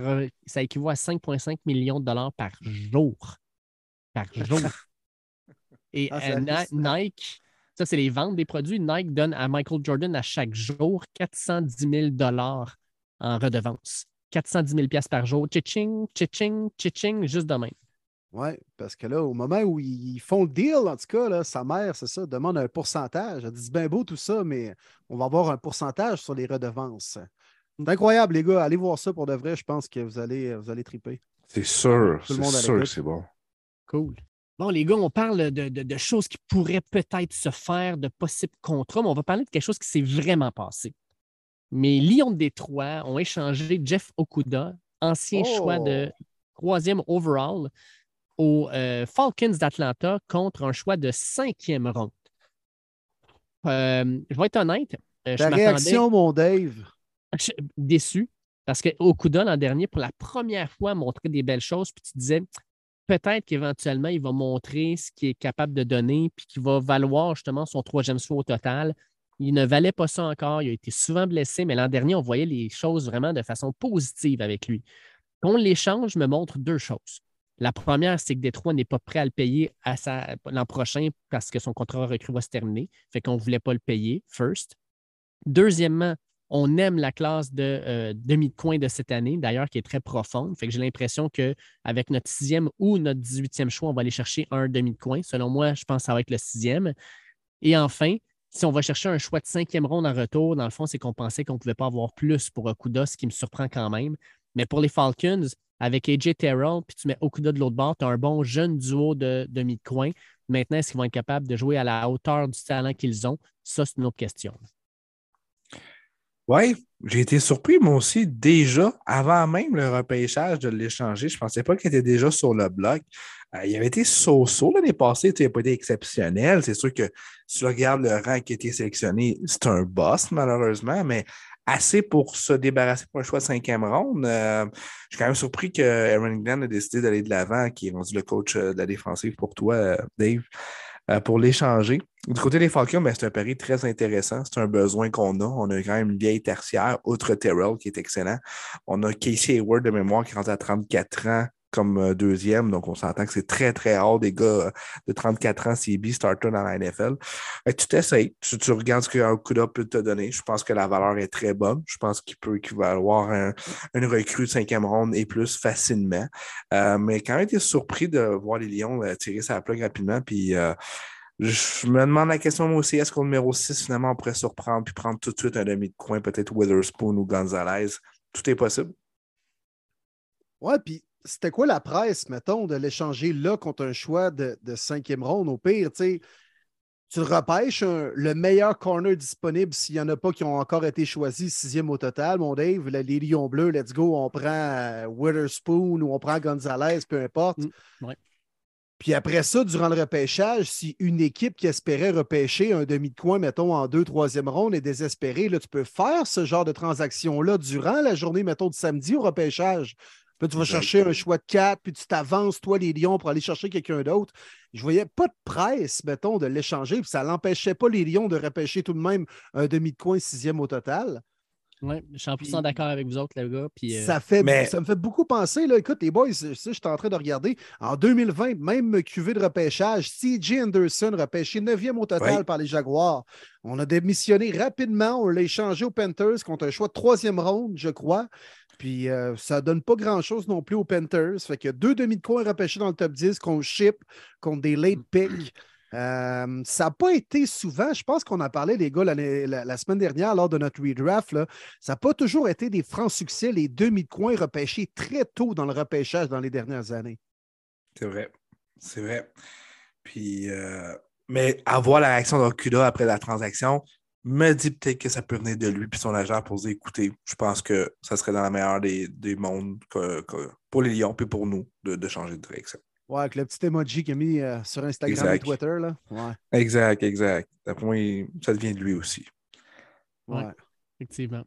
ça équivaut à 5,5 millions de dollars par jour. Par jour. Et ah, euh, Nike, ça, c'est les ventes des produits. Nike donne à Michael Jordan à chaque jour 410 000 dollars en redevance. 410 000 par jour. Chiching, chiching, chiching, juste de même. Oui, parce que là, au moment où ils font le deal, en tout cas, là, sa mère, c'est ça, demande un pourcentage. Elle dit c'est bien beau tout ça, mais on va avoir un pourcentage sur les redevances. C'est incroyable, les gars. Allez voir ça pour de vrai. Je pense que vous allez, vous allez triper. C'est sûr. C'est sûr que c'est bon. Cool. Bon, les gars, on parle de, de, choses qui pourraient peut-être se faire, de possibles contrats, mais on va parler de quelque chose qui s'est vraiment passé. Mais Lyon de Détroit ont échangé Jeff Okuda, ancien choix de oh! troisième overall, aux euh, Falcons d'Atlanta contre un choix de cinquième ronde. Euh, je vais être honnête. Euh, Ta réaction, mon Dave? Déçu, parce que Okuda, l'an dernier, pour la première fois, montrait des belles choses, puis tu disais peut-être qu'éventuellement, il va montrer ce qu'il est capable de donner, puis qu'il va valoir justement son troisième choix au total. Il ne valait pas ça encore. Il a été souvent blessé, mais l'an dernier, on voyait les choses vraiment de façon positive avec lui. Qu'on l'échange me montre deux choses. La première, c'est que Détroit n'est pas prêt à le payer l'an prochain parce que son contrat recrue va se terminer. Fait qu'on ne voulait pas le payer, first. Deuxièmement, on aime la classe de euh, demi de cette année, d'ailleurs, qui est très profonde. Fait que j'ai l'impression qu'avec notre sixième ou notre dix-huitième choix, on va aller chercher un demi de coin. Selon moi, je pense que ça va être le sixième. Et enfin, si on va chercher un choix de cinquième ronde en retour, dans le fond, c'est qu'on pensait qu'on ne pouvait pas avoir plus pour Okuda, ce qui me surprend quand même. Mais pour les Falcons, avec AJ Terrell, puis tu mets Okuda de l'autre bord, tu as un bon jeune duo de demi-coin. Maintenant, est-ce qu'ils vont être capables de jouer à la hauteur du talent qu'ils ont? Ça, c'est une autre question. Oui, j'ai été surpris, moi aussi, déjà, avant même le repêchage de l'échanger. Je ne pensais pas qu'il était déjà sur le bloc. Euh, il avait été so-so l'année passée, il n'a pas été exceptionnel. C'est sûr que si tu regardes le rang qui a été sélectionné, c'est un boss, malheureusement, mais assez pour se débarrasser pour un choix de cinquième ronde. Euh, je suis quand même surpris que Aaron Glenn a décidé d'aller de l'avant, qui est rendu le coach euh, de la défensive pour toi, euh, Dave, pour l'échanger. Du côté des Falcons, ben, c'est un pari très intéressant. C'est un besoin qu'on a. On a quand même une vieille tertiaire, outre Terrell, qui est excellent. On a Casey Hayward de mémoire qui rentre à 34 ans, comme euh, deuxième. Donc, on s'entend que c'est très, très rare des gars euh, de 34 ans CB starter dans la NFL. tu t'essayes, tu, regardes ce qu'un Okuda peut te donner. Je pense que la valeur est très bonne. Je pense qu'il peut équivaloir un, une recrue de cinquième ronde et plus facilement. Euh, mais quand même été surpris de voir les Lions tirer sa plug rapidement. Puis, je me demande la question moi aussi, est-ce qu'au numéro 6, finalement, on pourrait surprendre puis prendre tout de suite un demi de coin, peut-être Witherspoon ou Gonzalez? Tout est possible. Ouais, puis c'était quoi la presse, mettons, de l'échanger là contre un choix de, cinquième ronde? Au pire, tu tu repêches le meilleur corner disponible s'il n'y en a pas qui ont encore été choisis, sixième au total, mon Dave. les Lions bleus, let's go, on prend euh, Witherspoon ou on prend Gonzalez, peu importe. Mm, Puis après ça, durant le repêchage, si une équipe qui espérait repêcher un demi de coin, mettons, en deux, troisième ronde est désespérée, là, tu peux faire ce genre de transaction-là durant la journée, mettons, du samedi au repêchage. Puis tu vas chercher un choix de 4, puis tu t'avances, toi, les Lions, pour aller chercher quelqu'un d'autre. Je voyais pas de presse, mettons, de l'échanger, puis ça n'empêchait pas les Lions de repêcher tout de même un demi de coin sixième au total. Oui, je suis 100% d'accord avec vous autres, les gars. Puis, euh, ça, fait, ça me fait beaucoup penser. Là, écoute, les boys, je suis en train de regarder. En 2020, même QV de repêchage, CJ Anderson repêché 9e au total par les Jaguars. On a démissionné rapidement. On l'a échangé aux Panthers contre un choix de troisième ronde, je crois. Puis euh, ça ne donne pas grand-chose non plus aux Panthers. Fait que deux demi de repêchés dans le top 10 qu'on ship contre des late picks. Euh, ça n'a pas été souvent, je pense qu'on a parlé, les gars, la, semaine dernière lors de notre redraft. ça n'a pas toujours été des francs succès, les demi de coin repêchés très tôt dans le repêchage dans les dernières années. C'est vrai. C'est vrai. Puis, euh, mais avoir la réaction d'Okuda après la transaction, me dit peut-être que ça peut venir de lui puis son agent pour dire écoutez, je pense que ça serait dans la meilleure des, des mondes que- que- pour les Lions puis pour nous de, de changer de direction. Ouais, avec le petit emoji qu'il a mis euh, sur Instagram Exact. et Twitter. Là. Ouais. Exact, exact. D'après moi, il- ça devient de lui aussi. Ouais. Ouais. Effectivement.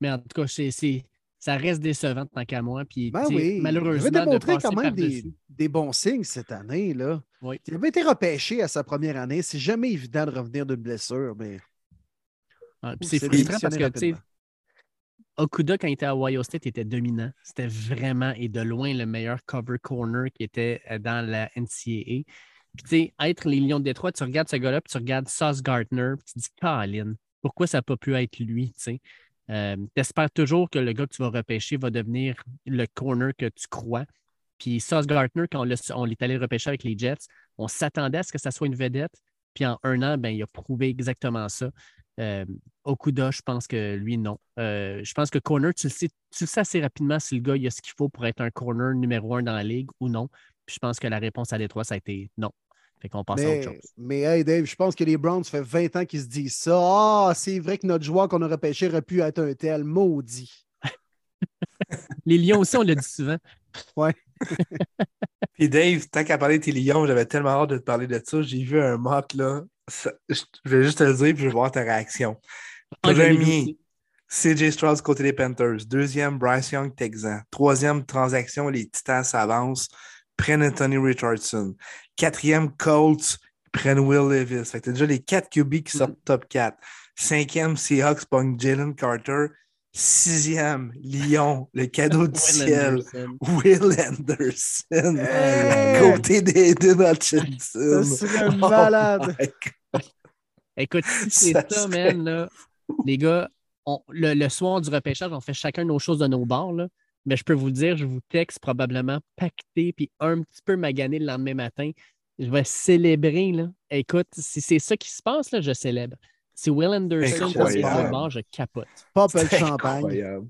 Mais en tout cas, c'est, c'est- ça reste décevant tant qu'à moi. Puis, Ben oui. Il malheureusement, avait de démontré quand même des, des bons signes cette année. Là. Oui. Il avait été repêché à sa première année. C'est jamais évident de revenir d'une blessure, mais Ouh, c'est frustrant parce que, tu sais, rapidement. Okuda, quand il était à Ohio State, était dominant. C'était vraiment et de loin le meilleur cover corner qui était euh, dans la NCAA. Puis, tu sais, être les Lions de Détroit, tu regardes ce gars-là, puis tu regardes Sauce Gardner, puis tu te dis, Colin, pourquoi ça n'a pas pu être lui, tu sais? Euh, T'espères toujours que le gars que tu vas repêcher va devenir le corner que tu crois. Puis Sauce Gardner, quand on l'est allé repêcher avec les Jets, on s'attendait à ce que ça soit une vedette. Puis en un an, ben, il a prouvé exactement ça. Euh, Okuda, je pense que lui, non. Euh, je pense que corner, tu le, sais, tu le sais assez rapidement si le gars il a ce qu'il faut pour être un corner numéro un dans la ligue ou non. Puis je pense que la réponse à Détroit, ça a été non. Fait qu'on passe à Mais, autre chose. mais hey Dave, je pense que les Browns, ça fait 20 ans qu'ils se disent ça. Ah, c'est vrai que notre joueur qu'on a repêché aurait pu être un tel maudit. Les Lions aussi, on le dit souvent. Puis Dave, tant qu'à parler de tes Lions, j'avais tellement hâte de te parler de ça. J'ai vu un mock là. Ça- je vais juste te le dire puis je vais voir ta réaction. Ah, Premier. CJ Stroud côté des Panthers. Deuxième, Bryce Young, Texan. Troisième, transaction, les Titans s'avancent, prennent Anthony Richardson. Quatrième, Colts prennent Will Levis. Fait que t'as déjà les quatre QB qui sortent top 4. Cinquième, Seahawks pognent Jalen Carter. Sixième, Lyon, le cadeau du Will ciel, Anderson. Will Anderson. Hey! Côté d'Aiden Hutchinson. serait Oh malade. God. Écoute, si c'est Ça ça, serait- man, là, les gars, on- le, le soir du repêchage, on fait chacun nos choses de nos bords. Là. Mais je peux vous le dire, je vous texte probablement pacté puis un petit peu magané le lendemain matin. Je vais célébrer. Là. Écoute, si c'est ça qui se passe, là, je célèbre. Si Will Anderson passe le bord, je capote. Pop le champagne. incroyable.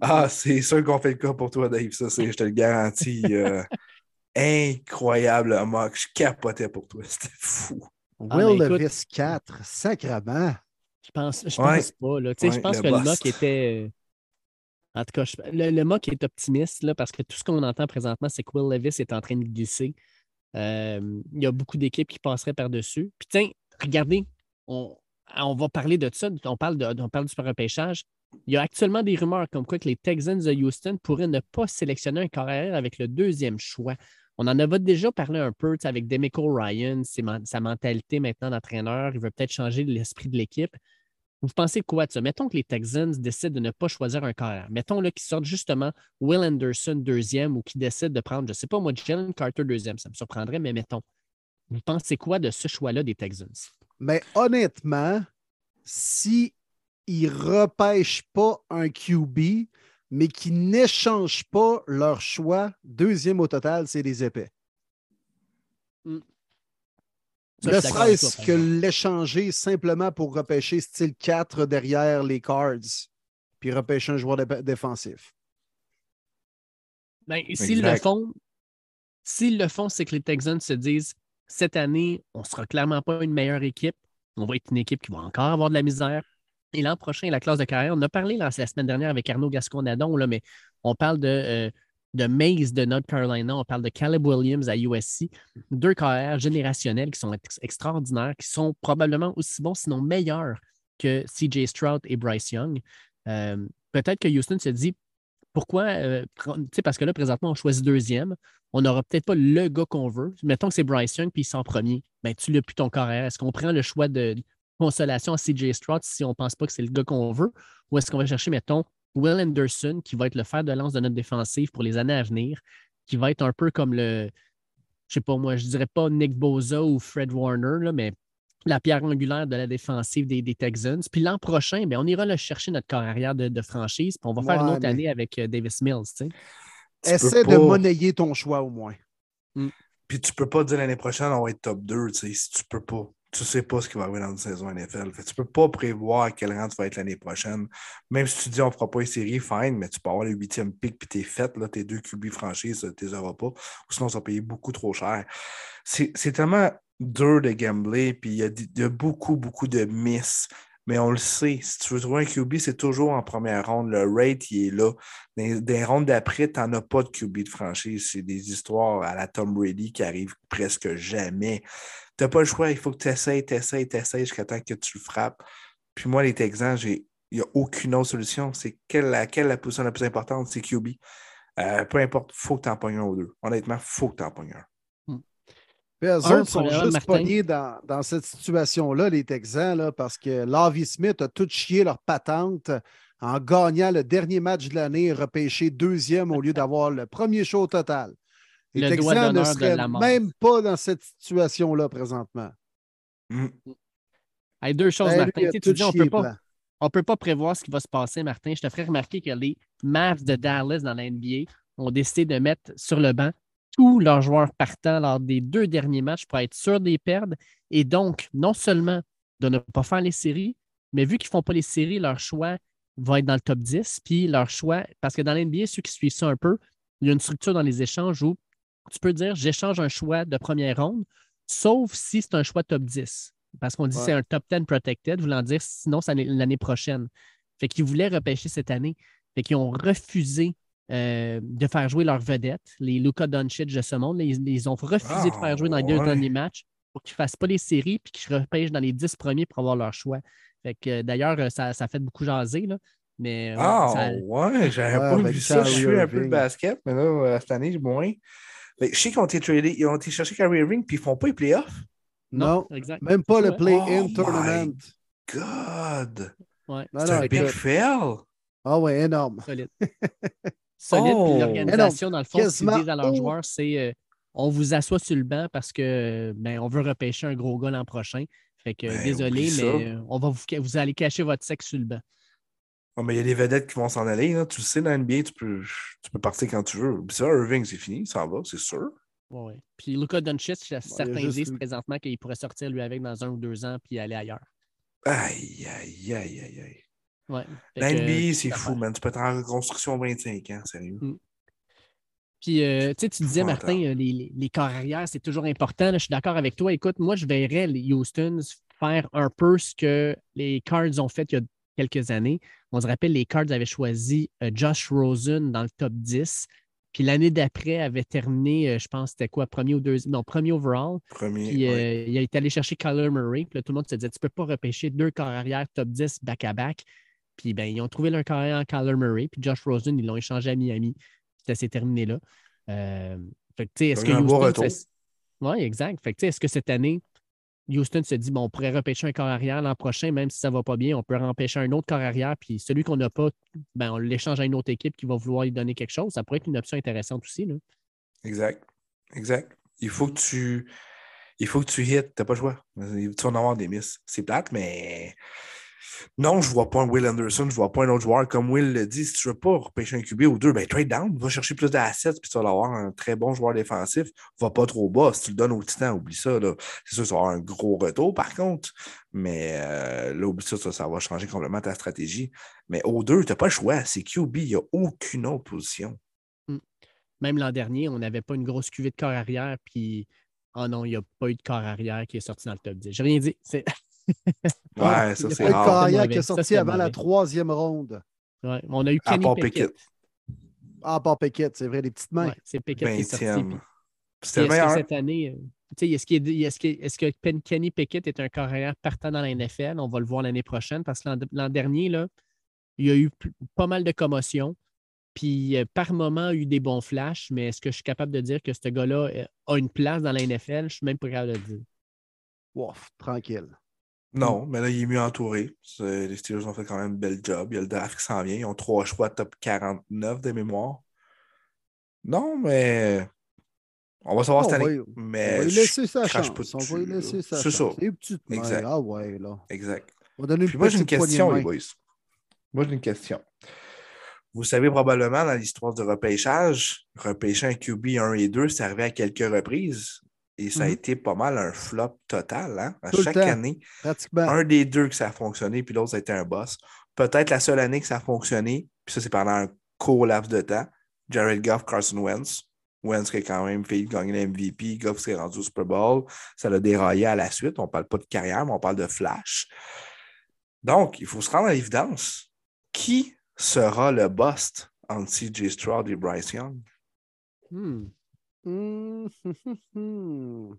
Ah, c'est sûr qu'on fait le cas pour toi, Dave. Ça, c'est- je te le garantis. euh, incroyable, mock. Je capotais pour toi. C'était fou. Ah, Will mais écoute- Levis 4, sacrement. Je pense, je Ouais. pense pas. Là. Tu sais, Ouais, je pense le que le mock était. En tout cas, le, le mock est optimiste parce que tout ce qu'on entend présentement, c'est que Will Levis est en train de glisser. Euh, il y a beaucoup d'équipes qui passeraient par-dessus. Puis tiens, regardez, on, va parler de ça. On parle, de, on parle du repêchage. Il y a actuellement des rumeurs comme quoi que les Texans de Houston pourraient ne pas sélectionner un carrière avec le deuxième choix. On en avait déjà parlé un peu avec Demico Ryan, sa mentalité maintenant d'entraîneur. Il veut peut-être changer l'esprit de l'équipe. Vous pensez quoi de ça? Mettons que les Texans décident de ne pas choisir un carrière. Mettons qu'ils sortent justement Will Anderson deuxième ou qu'ils décident de prendre, je ne sais pas moi, Jalen Carter deuxième. Ça me surprendrait, mais mettons. Vous pensez quoi de ce choix-là des Texans? Mais honnêtement, si ils repêchent pas un QB, mais qu'ils n'échangent pas leur choix, deuxième au total, c'est des épais. Ça, Ne serait-ce que l'échanger simplement pour repêcher style 4 derrière les Cards, puis repêcher un joueur dé- défensif? Ben, s'ils le font, s'ils le font, c'est que les Texans se disent cette année, on ne sera clairement pas une meilleure équipe. On va être une équipe qui va encore avoir de la misère. Et l'an prochain, la classe de carrière, on a parlé la, la semaine dernière avec Arnaud Gascon-Nadon, là, mais on parle de, euh, de Maze de North Carolina, on parle de Caleb Williams à USC. Deux carrières générationnels qui sont ex- extraordinaires, qui sont probablement aussi bons, sinon meilleurs que CJ Stroud et Bryce Young. Euh, Peut-être que Houston se dit pourquoi, euh, parce que là, présentement, on choisit deuxième. On n'aura peut-être pas le gars qu'on veut. Mettons que c'est Bryce Young, puis il sort premier. Ben, tu l'as plus ton carrière. Est-ce qu'on prend le choix de consolation à CJ Stroud si on ne pense pas que c'est le gars qu'on veut? Ou est-ce qu'on va chercher, mettons, Will Anderson, qui va être le fer de lance de notre défensive pour les années à venir, qui va être un peu comme le, je sais pas moi, je dirais pas Nick Boza ou Fred Warner, là, mais la pierre angulaire de la défensive des, des Texans. Puis l'an prochain, ben, on ira le chercher notre corps arrière de, de franchise, puis on va faire une autre mais- année avec euh, Davis Mills. tu sais. Essaie de monnayer ton choix au moins. Puis tu peux pas dire l'année prochaine, on va être top 2, tu sais, si tu peux pas. Tu sais pas ce qui va arriver dans une saison NFL. Fait tu peux pas prévoir à quel rang tu vas être l'année prochaine. Même si tu dis on fera pas une série, fine, mais tu peux avoir le huitième pick puis t'es fait, là, tes deux QB franchises, tu les auras pas. Ou sinon, ça va payer beaucoup trop cher. C'est tellement dur de gambler, puis il y, a, il y a beaucoup, beaucoup de miss. Mais on le sait, si tu veux trouver un QB, c'est toujours en première ronde. Le rate, il est là. Dans des rondes d'après, tu n'en as pas de QB de franchise. C'est des histoires à la Tom Brady qui arrivent presque jamais. Tu n'as pas le choix. Il faut que tu essayes, tu essayes, tu essayes jusqu'à temps que tu le frappes. Puis moi, les Texans, il n'y a aucune autre solution. C'est quelle, laquelle la position la plus importante? C'est QB. Euh, peu importe, il faut que tu en pognes un ou deux. Honnêtement, il faut que tu en pognes un. Puis eux autres sont juste pognés dans, dans, cette situation-là, les Texans, là, parce que Lavi Smith a tout chié leur patente en gagnant le dernier match de l'année et repêché deuxième au lieu d'avoir le premier show total. Les le Texans ne seraient même pas dans cette situation-là présentement. Mm. deux choses, Martin. Tu dis, on peut pas. On ne peut pas prévoir ce qui va se passer, Martin. Je te ferai remarquer que les Mavs de Dallas dans la NBA ont décidé de mettre sur le banc tous leurs joueurs partants lors des deux derniers matchs pour être sûrs des perdre et donc non seulement de ne pas faire les séries, mais vu qu'ils ne font pas les séries, leur choix va être dans le top 10. Puis leur choix, parce que dans l'NBA, ceux qui suivent ça un peu, il y a une structure dans les échanges où tu peux dire j'échange un choix de première ronde, sauf si c'est un choix top 10. Parce qu'on dit que c'est un top 10 protected, voulant dire sinon c'est l'année prochaine. Fait qu'ils voulaient repêcher cette année. Fait qu'ils ont refusé euh, de faire jouer leurs vedettes, les Luca Doncic de ce monde. Ils, ont refusé de faire jouer dans les deux derniers matchs pour qu'ils ne fassent pas les séries puis qu'ils repêchent dans les dix premiers pour avoir leur choix. Fait que d'ailleurs, ça, ça fait beaucoup jaser. Là. Mais, ah ouais, j'avais pas vu ça. Je suis un peu le basket, mais là, euh, cette année, moins. Je sais qu'ils ont été tradés, ils ont été chercher Kyrie Irving puis ils ne font pas les playoffs. Non, non même pas le play-in oh tournament. God! Ouais. C'est un big fail? Ah ouais, énorme. Solide. solide. puis oh! l'organisation, dans le fond, ce qu'ils disent à leurs joueurs, c'est euh, on vous assoit sur le banc parce que ben, on veut repêcher un gros gars l'an prochain. Fait que ben, désolé, mais euh, on va vous, vous allez cacher votre sexe sur le banc. Mais il y a des vedettes qui vont s'en aller. Là. Tu le sais, dans l'NBA, tu peux, tu peux partir quand tu veux. Puis ça, Irving, c'est fini, ça va, c'est sûr. Oui. Puis Luca Doncic, certains disent présentement qu'il pourrait sortir lui avec dans un ou deux ans puis aller ailleurs. Aïe, aïe, aïe, aïe, aïe. Ouais. L'NBA, c'est fou, man. Tu peux être en reconstruction 25 ans, sérieux. Mm. Puis, euh, tu disais, Martin, euh, les, les, corps arrière, c'est toujours important. je suis d'accord avec toi. Écoute, moi, je verrais les Houstons faire un peu ce que les Cards ont fait il y a quelques années. On se rappelle, les Cards avaient choisi euh, Josh Rosen dans le top 10. Puis l'année d'après, avait terminé, je pense, c'était quoi, premier ou deuxième, non, premier overall. Premier. Puis il est allé chercher Kyler Murray. Puis tout le monde se disait, tu ne peux pas repêcher deux corps arrière top 10 back-à-back. Puis ben, ils ont trouvé leur carrière en Kyler Murray, puis Josh Rosen, ils l'ont échangé à Miami. Ça s'est terminé là. Euh, fait que, est-ce que Houston. Oui, exact. Fait que, est-ce que cette année, Houston se dit, bon, on pourrait repêcher un corps arrière l'an prochain, même si ça ne va pas bien, on peut empêcher un autre corps arrière, puis celui qu'on n'a pas, ben, on l'échange à une autre équipe qui va vouloir lui donner quelque chose. Ça pourrait être une option intéressante aussi. Là. Exact. Exact. Il faut que tu. Il faut que tu hits, t'as pas le choix. Tu vas en avoir des misses. C'est plate, mais non, je ne vois pas un Will Anderson, je ne vois pas un autre joueur. Comme Will le dit, si tu ne veux pas repêcher un QB ou deux, ben trade down, va chercher plus d'assets, puis tu vas avoir un très bon joueur défensif. Va pas trop bas. Si tu le donnes au Titan, oublie ça. C'est sûr, ça va avoir un gros retour par contre. Mais euh, là, oublie ça, ça, va changer complètement ta stratégie. Mais au deux, tu n'as pas le choix. C'est QB, il n'y a aucune autre position. Hmm. Même l'an dernier, on n'avait pas une grosse cuvée de corps arrière, puis oh non, il n'y a pas eu de corps arrière qui est sorti dans le top 10. J'ai rien dit. C'est ouais, ça c'est rare. carrière qui est sorti avant la troisième ronde. Ouais, on a eu Kenny à Pickett. Ah, part Pickett, c'est vrai, les petites mains. Ouais, c'est Pickett qui est sorti. C'était meilleur. Cette année, euh, est-ce, est, est, que Kenny Pickett est un carrière partant dans la NFL? On va le voir l'année prochaine parce que l'an, dernier, là, il y a eu pas mal de commotions. Puis euh, par moment, il y a eu des bons flashs, mais est-ce que je suis capable de dire que ce gars-là euh, a une place dans la NFL? Je ne suis même pas capable de le dire. Ouf, tranquille. Non, mais là, il est mieux entouré. Les Steelers ont fait quand même un bel job. Il y a le draft qui s'en vient. Ils ont trois choix top 49 de mémoire. Non, mais on va savoir cette année. Mais on va lui laisser sa chance. On va lui laisser sa chance. C'est ça. exact. Ah ouais, là. Exact. On va donner une moi, j'ai une question, les boys. Moi, j'ai une question. Vous savez probablement dans l'histoire du repêchage, repêcher un QB 1 et 2, c'est arrivé à quelques reprises. Et ça a mm-hmm. été pas mal un flop total. Hein? À chaque année, un des deux que ça a fonctionné, puis l'autre, ça a été un boss. Peut-être la seule année que ça a fonctionné, puis ça, c'est pendant un court laps de temps. Jared Goff, Carson Wentz. Wentz qui a quand même fait gagner l'MVP, Goff s'est rendu au Super Bowl. Ça l'a déraillé à la suite. On ne parle pas de carrière, mais on parle de flash. Donc, il faut se rendre à l'évidence. Qui sera le bust entre CJ Stroud et Bryce Young? Hmm.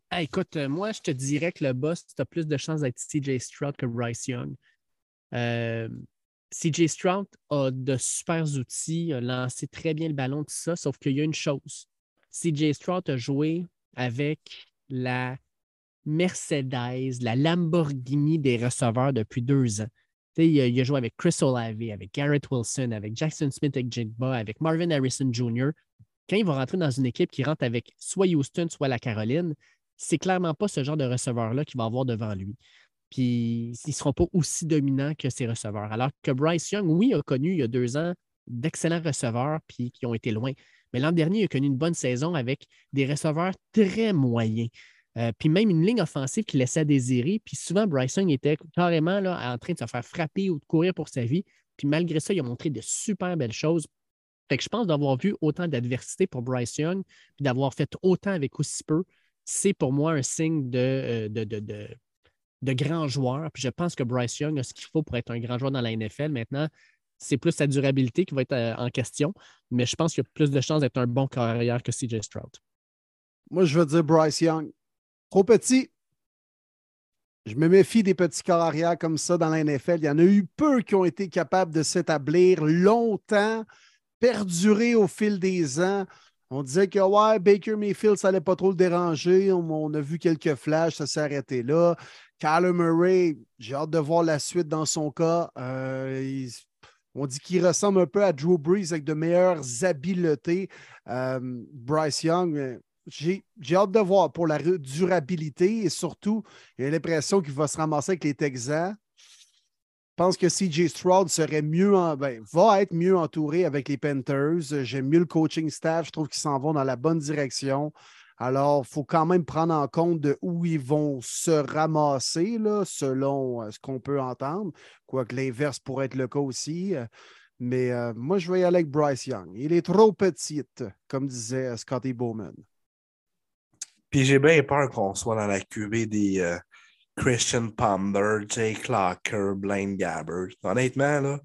Ah, écoute, euh, moi, je te dirais que le boss, tu as plus de chances d'être CJ Stroud que Bryce Young. Euh, CJ Stroud a de super outils, a lancé très bien le ballon, tout ça, sauf qu'il y a une chose. CJ Stroud a joué avec la Mercedes, la Lamborghini des receveurs depuis deux ans. Il a, il a joué avec Chris Olave, avec Garrett Wilson, avec Jackson Smith avec Jigba, avec Marvin Harrison Jr. Quand il va rentrer dans une équipe qui rentre avec soit Houston, soit la Caroline, c'est clairement pas ce genre de receveur-là qu'il va avoir devant lui. Puis ils ne seront pas aussi dominants que ses receveurs. Alors que Bryce Young, oui, a connu il y a deux ans d'excellents receveurs puis qui ont été loin. Mais l'an dernier, il a connu une bonne saison avec des receveurs très moyens. Euh, puis même une ligne offensive qui laissait à désirer. Puis souvent, Bryce Young était carrément là, en train de se faire frapper ou de courir pour sa vie. Puis malgré ça, il a montré de super belles choses. Fait que je pense d'avoir vu autant d'adversité pour Bryce Young, puis d'avoir fait autant avec aussi peu, c'est pour moi un signe de, euh, de, de, de, grand joueur. Puis je pense que Bryce Young a ce qu'il faut pour être un grand joueur dans la NFL. Maintenant, c'est plus sa durabilité qui va être euh, en question, mais je pense qu'il y a plus de chances d'être un bon carrière que CJ Stroud. Moi, je veux dire Bryce Young. Trop petit. Je me méfie des petits corps arrière comme ça dans la NFL. Il y en a eu peu qui ont été capables de s'établir longtemps, perdurer au fil des ans. On disait que ouais, Baker Mayfield, ça n'allait pas trop le déranger. On, a vu quelques flashs, ça s'est arrêté là. Kyler Murray, j'ai hâte de voir la suite dans son cas. Euh, on dit qu'il ressemble un peu à Drew Brees avec de meilleures habiletés. Euh, Bryce Young, euh, j'ai hâte de voir pour la durabilité et surtout, j'ai l'impression qu'il va se ramasser avec les Texans. Pense que CJ Stroud serait mieux, en- ben, va être mieux entouré avec les Panthers. J'aime mieux le coaching staff. Je trouve qu'ils s'en vont dans la bonne direction. Alors, il faut quand même prendre en compte de où ils vont se ramasser, là, selon euh, ce qu'on peut entendre. Quoique l'inverse pourrait être le cas aussi. Mais euh, moi, je vais y aller avec Bryce Young. Il est trop petit, comme disait Scotty Bowman. Puis j'ai bien peur qu'on soit dans la QV des euh, Christian Ponder, Jake Locker, Blaine Gabbert. Honnêtement, là,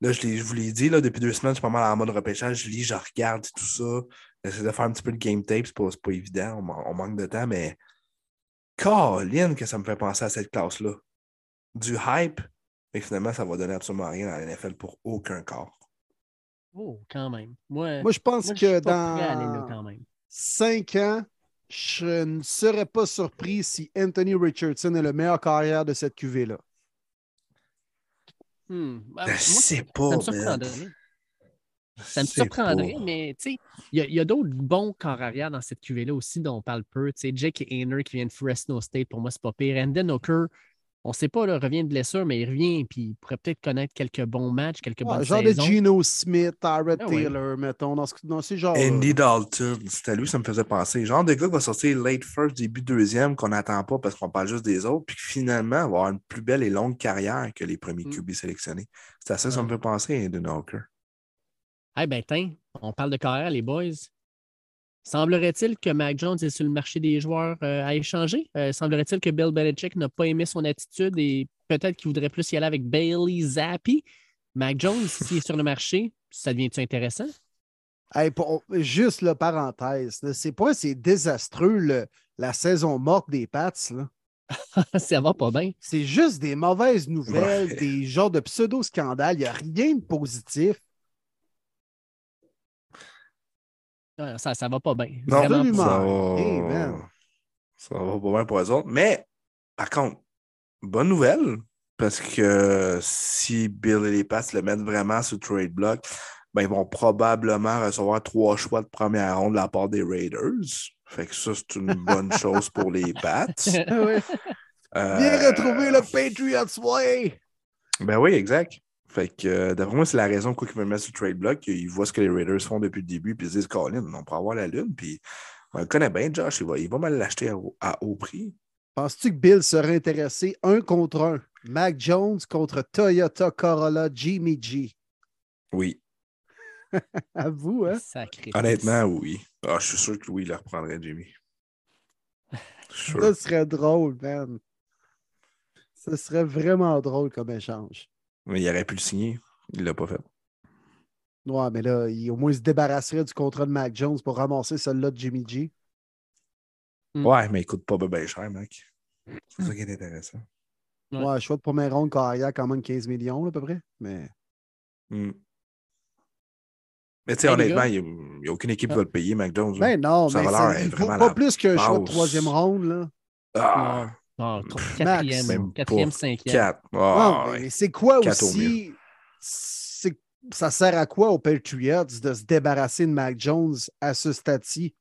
là je, vous l'ai dit, là, depuis deux semaines, je suis pas mal en mode repêchage. Je lis, je regarde tout ça. J'essaie de faire un petit peu de game tape, c'est pas, c'est pas évident, on, man- on manque de temps, mais Colin, que ça me fait penser à cette classe-là. Du hype, mais finalement, ça va donner absolument rien dans la NFL pour aucun corps. Oh, quand même. Moi, Moi, je pense moi, je que suis pas prêt à aller là dans quand même. cinq ans, je ne serais pas surpris si Anthony Richardson est le meilleur carrière de cette QV-là. Hmm. Ben, Je moi, sais ça pas, me man. surprendrait. Ça me surprendrait, pas. mais tu sais, il y a, d'autres bons corps arrière dans cette QV-là aussi dont on parle peu. Tu sais, Jake Hayner qui vient de Fresno State, pour moi, c'est pas pire. Andon Hooker, on sait pas, là, revient de blessure, mais il revient puis il pourrait peut-être connaître quelques bons matchs, quelques Ouais, bonnes genre saisons. de Geno Smith, Tyrod Ah ouais. Taylor, mettons, dans, ce, dans ces genres. Andy Dalton, c'était à lui, ça me faisait penser. Genre de gars qui va sortir late first, début deuxième, qu'on n'attend pas parce qu'on parle juste des autres, puis qui finalement va avoir une plus belle et longue carrière que les premiers Mm. QB sélectionnés. C'est à ça que ça me fait penser, Aiden Hawker. Eh ben, tiens, on parle de carrière, les boys. Semblerait-il que Mac Jones est sur le marché des joueurs euh, à échanger? Euh, semblerait-il que Bill Belichick n'a pas aimé son attitude et peut-être qu'il voudrait plus y aller avec Bailey Zappi? Mac Jones, s'il est sur le marché, ça devient-tu intéressant? Hey, pour- juste la parenthèse, c'est pas c'est désastreux le- la saison morte des Pats. là. ça va pas bien. C'est juste des mauvaises nouvelles, Ouais. des genres de pseudo-scandales. Il n'y a rien de positif. Ouais, Ça, ça va pas bien. Non, absolument. ça va, Hey, man. ça va pas bien pour eux autres. Mais, par contre, bonne nouvelle, parce que si Bill et les Pats le mettent vraiment sur le trade block, ben, ils vont probablement recevoir trois choix de première ronde de la part des Raiders. Fait que ça, c'est une bonne chose pour les Pats. Ah ouais. Euh, Viens retrouver le Patriots Way! Ben oui, exact. Fait que euh, d'après moi, c'est la raison pourquoi ils me mettent sur le trade block. Ils voient ce que les Raiders font depuis le début, puis ils se disent Colin, on pourra avoir la lune. Puis on le connaît bien, Josh. Il va, il va mal l'acheter à, haut- à haut prix. Penses-tu que Bill serait intéressé un contre un? Mac Jones contre Toyota Corolla Jimmy G. Oui. À vous, hein? Sacré. Honnêtement, oui. Ah, je suis sûr que Louis le reprendrait, Jimmy. Je suis sûr. Ça serait drôle, man. Ça serait vraiment drôle comme échange. Mais il aurait pu le signer. Il l'a pas fait. Ouais, mais là, il, au moins, il se débarrasserait du contrat de Mac Jones pour ramasser celui-là de Jimmy G. Mm. Ouais, mais il coûte pas bien cher, mec. C'est ça qui est intéressant. Ouais. Ouais, choix de première ronde carrière, quand même 15 millions, là, à peu près. Mais Hmm. Mais tu sais, honnêtement, il n'y a, aucune équipe qui va le payer, Mac Jones. ben non, Sa mais valeur c'est- est il faut vraiment pas la plus qu'un choix de troisième ronde, là. Ah, Non, tro- Max. quatrième, cinquième. 4. Non, mais, mais c'est quoi Quatre aussi? c'est- Ça sert à quoi aux Patriots de se débarrasser de Mac Jones à ce stade-ci?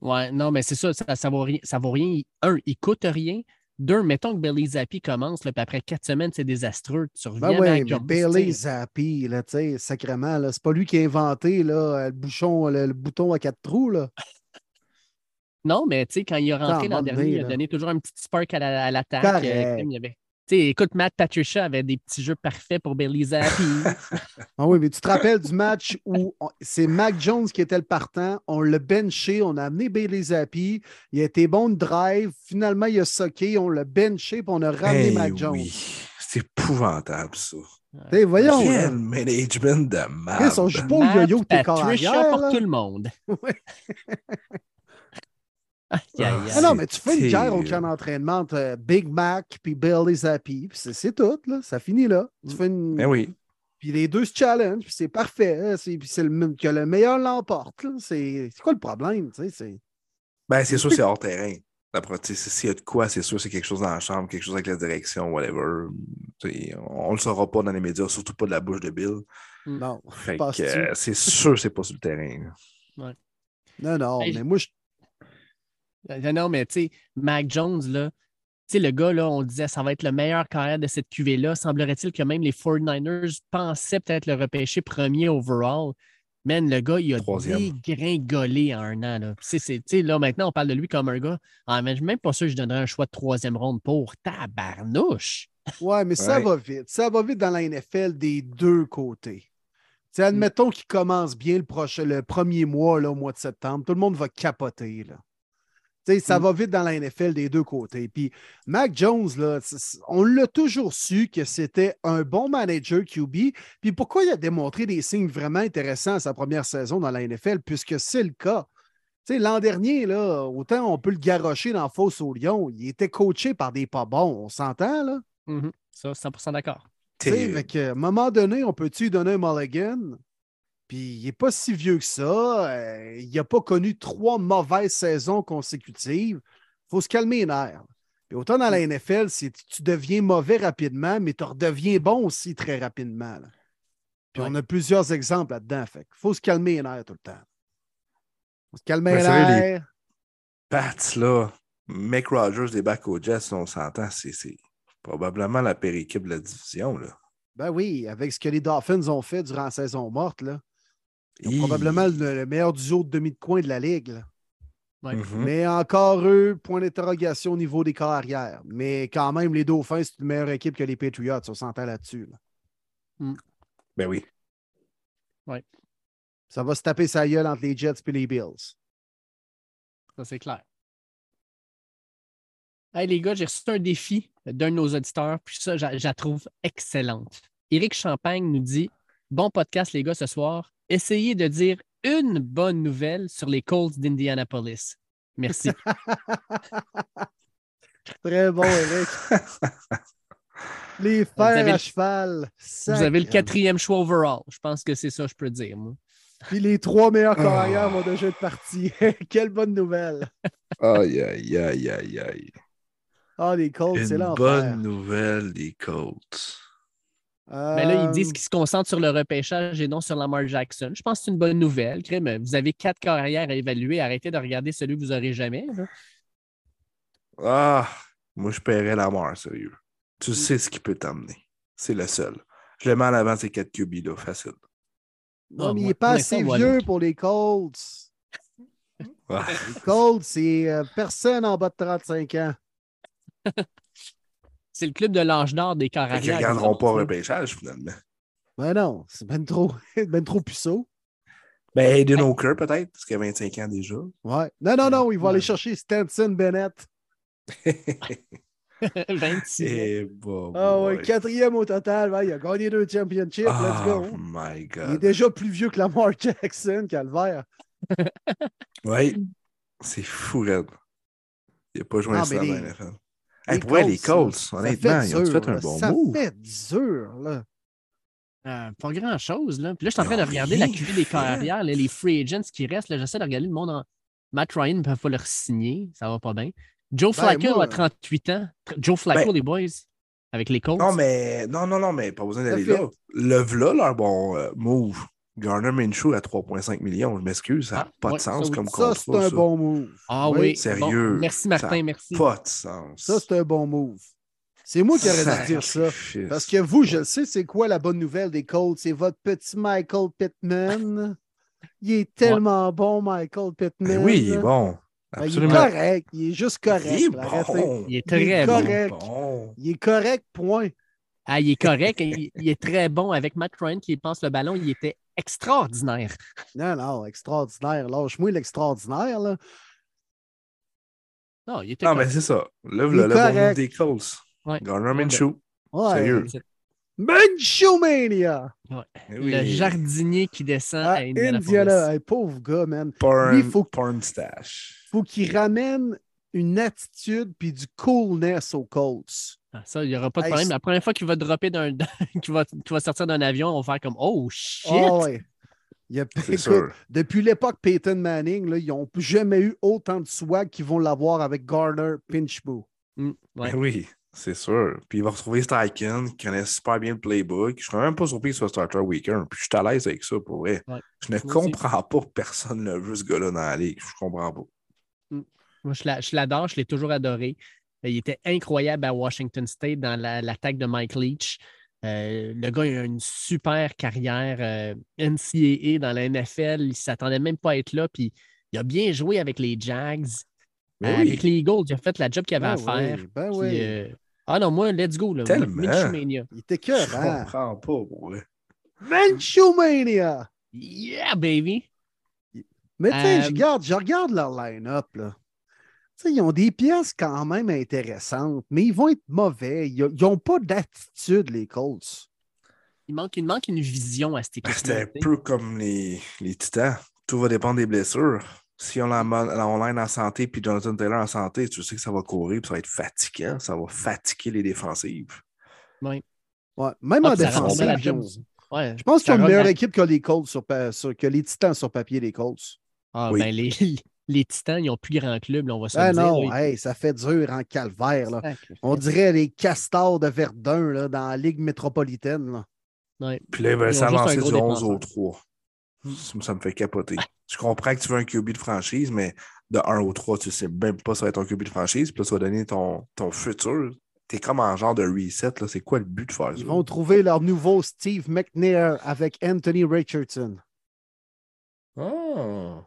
Ouais, non, mais c'est ça, ça, ça vaut rien. Ça vaut rien. Un, il coûte rien. Deux, mettons que Bailey Zappi commence, là, puis après quatre semaines, c'est désastreux. Tu reviens Ben mais Jones, Bailey. Zappi, là, tu sais, sacrément, là, c'est pas lui qui a inventé là, le, bouchon, le, le bouton à quatre trous, là. Non, mais tu sais, quand il est rentré l'an dernier, il a donné toujours un petit spark à la- à l'attaque. Correct. euh, avait- écoute, Matt Patricia avait des petits jeux parfaits pour Bailey Zappi. Ah oui, mais tu te rappelles du match où on- c'est Mac Jones qui était le partant, on l'a benché, on a amené Bailey Zappi, il a été bon de drive, finalement il a socké, on l'a benché, puis on a ramené Mac Jones. oui. C'est épouvantable, ça. Tu sais, voyons. Quel management de mal. On joue pas au Matt yo-yo tes Patricia pour là. tout le monde. Ah. Ah non, mais tu fais une guerre au terrible. camp d'entraînement entre euh, Big Mac puis Bailey Zappi, puis c'est c'est tout, là. Ça finit là. Tu fais une... Ben oui. Puis les deux se challenge, puis c'est parfait. hein. C'est puis c'est le même- que le meilleur l'emporte. là. C'est quoi le problème? tu sais, c'est- Ben, c'est sûr, c'est hors terrain. S'il y a de quoi, c'est sûr, c'est quelque chose dans la chambre, quelque chose avec la direction, whatever. On, on le saura pas dans les médias, surtout pas de la bouche de Bill. Non, que, Penses-tu? euh, c'est sûr, c'est pas sur le terrain. non, non. Hey, mais moi, je... Non, mais tu sais, Mac Jones, là, tu sais, le gars, là, on disait ça va être le meilleur carrière de cette QV-là. Semblerait-il que même les 49ers pensaient peut-être le repêcher premier overall. Man, le gars, il a Troisième. dégringolé en un an. Là. C'est- c'est- tu sais, là, maintenant, on parle de lui comme un gars. Ah, mais je suis même pas sûr que je donnerais un choix de troisième ronde pour tabarnouche. Ouais, mais ça Ouais. va vite. Ça va vite dans la NFL des deux côtés. Tu sais, admettons qu'il commence bien le, prochain, le premier mois, là, au mois de septembre. Tout le monde va capoter. Là. Ça Mm. va vite dans la NFL des deux côtés. Puis Mac Jones, là, on l'a toujours su que c'était un bon manager QB. Puis pourquoi il a démontré des signes vraiment intéressants à sa première saison dans la NFL, puisque c'est le cas? Tu sais, l'an dernier, là, autant on peut le garrocher dans la fosse au Lion, il était coaché par des pas bons. On s'entend, là? Mhm. Ça, 100% d'accord. À un moment donné, on peut-tu lui donner un mulligan? Puis il n'est pas si vieux que ça. euh, il n'a pas connu trois mauvaises saisons consécutives. Il faut se calmer les nerfs. Puis autant dans la NFL, c'est tu deviens mauvais rapidement, mais tu redeviens bon aussi très rapidement. là. Puis Ouais. on a plusieurs exemples là-dedans. Fait qu'il faut se calmer les nerfs tout le temps. faut se calmer Ben, les nerfs. Pats, là, Mick Rogers des back aux Jets, on s'entend, c'est c'est probablement la pire équipe de la division. Là. Ben oui, avec ce que les Dolphins ont fait durant la saison morte, là, ils ont probablement le, le meilleur duo de demi de coin de la ligue. là. Ouais. Mhm. Mais encore eux, point d'interrogation au niveau des carrières. Mais quand même, les Dauphins, c'est une meilleure équipe que les Patriots. On s'entend là-dessus. là. Ben oui. Ça va se taper sa gueule entre les Jets et les Bills. Ça, c'est clair. Hey, les gars, j'ai reçu un défi d'un de nos auditeurs, puis ça, je je la trouve excellente. Éric Champagne nous dit Bon podcast, les gars, ce soir. Essayez de dire une bonne nouvelle sur les Colts d'Indianapolis. Merci. Très bon, Eric. les fers à le- cheval. Vous avez le quatrième choix overall. Je pense que c'est ça, je peux dire. Moi. Puis les trois meilleurs Ah. carrières vont déjà être partis. Quelle bonne nouvelle. Aïe, aïe, aïe, aïe, aïe. Ah, les Colts, c'est Une l'enfer. bonne nouvelle des Colts. Mais là, ils Euh, disent qu'ils se concentrent sur le repêchage et non sur Lamar Jackson. Je pense que c'est une bonne nouvelle. Crème, Vous avez quatre carrières à évaluer. Arrêtez de regarder celui que vous n'aurez jamais. là. Ah, moi, je paierais la mort, sérieux. Tu sais ce qui peut t'emmener. C'est le seul. Je le mets en avant ces 4 QB là, facile. non, Ah, mais il n'est pas assez vieux pour les Colts. Les Colts, c'est euh, personne en bas de 35 ans. C'est le club de l'âge d'or des carrières. qu'ils ne regarderont pas au repêchage, finalement. Ben non, c'est ben trop, ben trop puceau. Ben, Aiden Hooker, peut-être, parce qu'il a 25 ans déjà. Ouais. Non, non, non, il va Ouais. aller chercher Stanson Bennett. 26 ans. Et bon. Ah ouais, quatrième au total. Ouais, il a gagné deux championships. Let's Oh go. my Il est God. déjà plus vieux que Lamar Jackson, Calvaire. Oui, c'est fou, Red. Il n'a pas joué un slam dans les- la NFL. Les Hey, pour vrai, les Colts, Colts, ça honnêtement, ils ont dur, fait un là. bon ça move? fait dur, là. Euh, pas grand-chose. Là. Puis là, je suis en train de regarder la QV des carrières, là, les free agents qui restent. là, J'essaie de regarder le monde en. Matt Ryan ne peut pas le signer. Ça va pas bien. Joe Ben, Flacco moi- a 38 ans. Joe Flacco, Ben- les boys, avec les Colts. Non, mais non, non, non, mais pas besoin d'aller là. Le v'là, leur bon euh, move. Garner Minshew à 3,5 millions. Je m'excuse, ça n'a Ah, pas ouais, de sens ça, comme Ça, contrat. c'est un ça. bon move. Ah Oui, oui. sérieux, Bon, merci, ça Martin. a Merci. Pas de sens. Ça, c'est un bon move. C'est moi qui aurais dû dire ça. Parce que vous, je le sais, c'est quoi la bonne nouvelle des Colts? C'est votre petit Michael Pittman. Il est tellement bon, Michael Pittman. Ben oui, il est bon. Ben, il est Absolument. correct. Il est juste correct. Il est là, arrêtez. bon. Il est Il est très bon. correct. Bon. Il est correct, point. Ah, il est correct. il, il est très bon avec Matt Ryan qui passe le ballon. Il était extraordinaire. Non, non, extraordinaire. Lâche-moi l'extraordinaire. là. Non, il était Non, mais c'est ça. Là, Il le, bon des Colts. Ouais. Garner Minshew. Ouais. Sérieux. Manchomania! Eh oui. Le jardinier qui descend À à Indianapolis. Indiana. Hey, pauvre gars, man. Porn, Lui, faut- porn stash. Faut qu'il ramène une attitude puis du coolness aux Colts. Ah, ça, il n'y aura pas de Hey, problème. La première fois qu'il va dropper d'un. qu'il va, sortir d'un avion, on va faire comme Oh shit! Ah ouais. Il y a, C'est écoute, sûr. depuis l'époque Peyton Manning, là, ils n'ont jamais eu autant de swag qu'ils vont l'avoir avec Garner Pinchbo. Mm, ouais. Ben oui, c'est sûr. Puis il va retrouver Steichen, qui connaît super bien le playbook. Je serais même pas surpris qu'il soit starter week-end. Puis je suis à l'aise avec ça, pour vrai. Ouais. Je ne aussi. comprends pas que personne ne veut ce gars-là dans la ligue. Je comprends pas. Moi, je l'a- je l'adore, je l'ai toujours adoré. Euh, Il était incroyable à Washington State dans la- l'attaque de Mike Leach. Euh, le gars il a une super carrière euh, NCAA dans la NFL. Il ne s'attendait même pas à être là. Puis il a bien joué avec les Jags. Euh. Avec les Eagles, il a fait la job qu'il avait Ben à faire. oui, ben Puis, oui. euh, Ah non, moi, let's go. Là. Tellement. Minchumania. Il était Je cœur, comprends pas, pour vrai. Manchomania! Yeah, baby! Mais tu sais, Euh, je regarde, je regarde leur line-up. là. Ils ont des pièces quand même intéressantes, mais ils vont être mauvais. Ils n'ont pas d'attitude, les Colts. Il manque, il manque une vision à cette Ben, équipe. C'était un peu comme les, les Titans. Tout va dépendre des blessures. Si on l'a online en santé puis Jonathan Taylor en santé, tu sais que ça va courir puis ça va être fatigant. Ça va fatiguer les défensives. Ouais, même Ah, en défensive. la Ouais. Je pense qu'ils ont une meilleure la- équipe que les Colts sur, que les Titans sur papier, les Colts. Ah, Oui. ben, les, les Titans, ils ont plus grand club, là, on va se Ah le dire. non, là. hey, ça fait dur en calvaire. Là. On dirait les castors de Verdun là, dans la Ligue métropolitaine. là. Ouais. Puis là, un s'avancer gros du 11 défenseur. au 3. Ça, ça me fait capoter. Je comprends que tu veux un QB de franchise, mais de 1 au 3, tu sais même pas si ça va être ton QB de franchise. Puis là, ça va donner ton, ton futur. T'es comme en genre de reset. là. C'est quoi le but de faire ça? Ils vont trouver leur nouveau Steve McNair avec Anthony Richardson. Ah.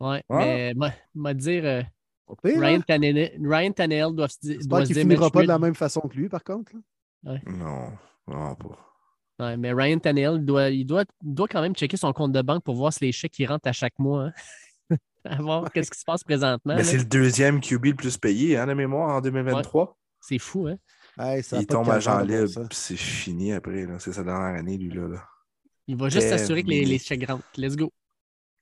Ouais, Ah. mais moi, moi dire, euh, Au pire, Ryan, hein? Tannehill, Ryan Tannehill doit se, di- J'espère qu'il dire. finira pas de la même façon que lui, par contre. Non, non pas. Ouais, mais Ryan Tannehill doit, il doit, doit quand même checker son compte de banque pour voir si les chèques qui rentrent à chaque mois. hein. à voir qu'est-ce qui se passe présentement. Mais c'est le deuxième QB le plus payé, hein, de mémoire, en 2023. C'est fou, hein? Hey, ça Il tombe bon libre, c'est fini après. là. C'est sa dernière année, lui. Là, là. Il va juste s'assurer que les, les chèques rentrent. Let's go.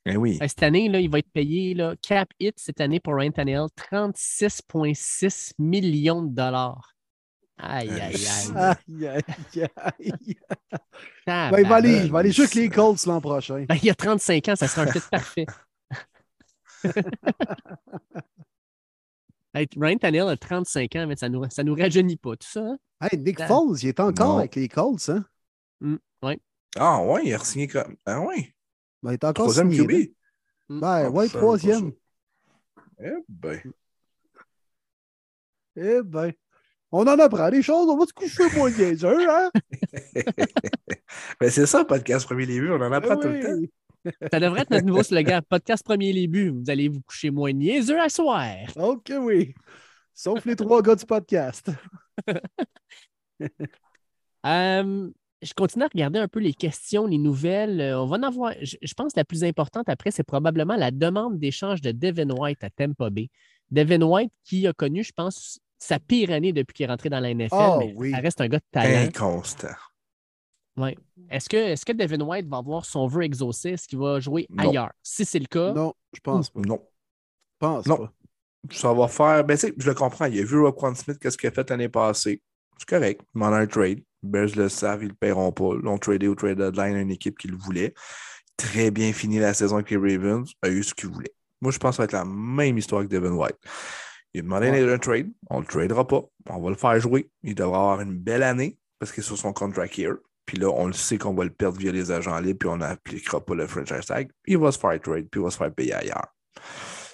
Eh oui. Cette année, là, il va être payé, là, cap hit cette année pour Ryan Tannehill, 36,6 millions de dollars. Aïe, aïe, aïe. Aïe, aïe, aïe. Tabarnak. Ben, il va aller, il va aller jouer avec les Colts l'an prochain. Ben, il a 35 ans, ça sera un fit parfait. Hey, Ryan Tannehill a 35 ans, mais ça ne nous, ça nous rajeunit pas, tout ça. hein? Hey, Nick Ah. Foles, il est encore Non. avec les Colts. Hein? Ah ouais, il a signé comme. Ah ouais. Ben, il est encore Troisième signé, QB. Ben, Ah, ouais, troisième. Eh ben. Eh ben, on en apprend des choses. On va se coucher moins niaiseux, hein? ben c'est ça, podcast Premier Début, on en apprend Eh tout le temps. Ça devrait être notre nouveau slogan. Podcast premier buts. Vous allez vous coucher moins niaiseux à soir. OK, oui. Sauf les trois gars du podcast. Euh, je continue à regarder un peu les questions, les nouvelles. Euh, on va en avoir. Je, je pense que la plus importante après, c'est probablement la demande d'échange de Devin White à Tampa Bay. Devin White qui a connu, je pense, sa pire année depuis qu'il est rentré dans la NFL, Oh, mais oui. ça reste un gars de talent. Inconstant. Ouais. Est-ce que, est que Devin White va avoir son vœu exaucé? Est-ce qu'il va jouer Non. ailleurs? Si c'est le cas, Non, je pense pas. Non. Je pense Non. pas. Ça va faire. Ben, tu sais, je le comprends. Il a vu Roquan Smith, qu'est-ce qu'il a fait l'année passée? C'est correct. Il m'en a un trade. Bears le savent, ils ne le paieront pas. Ils l'ont tradé au trade deadline à une équipe qui le voulait. Très bien fini la saison avec les Ravens. A eu ce qu'il voulait. Moi, je pense que ça va être la même histoire que Devin White. Il a demandé un trade. On ne le tradera pas. On va le faire jouer. Il devra avoir une belle année parce qu'il est sur son contract year. Puis là, on le sait qu'on va le perdre via les agents libres, puis on n'appliquera pas le franchise tag. Il va se faire trade, puis il va se faire payer ailleurs.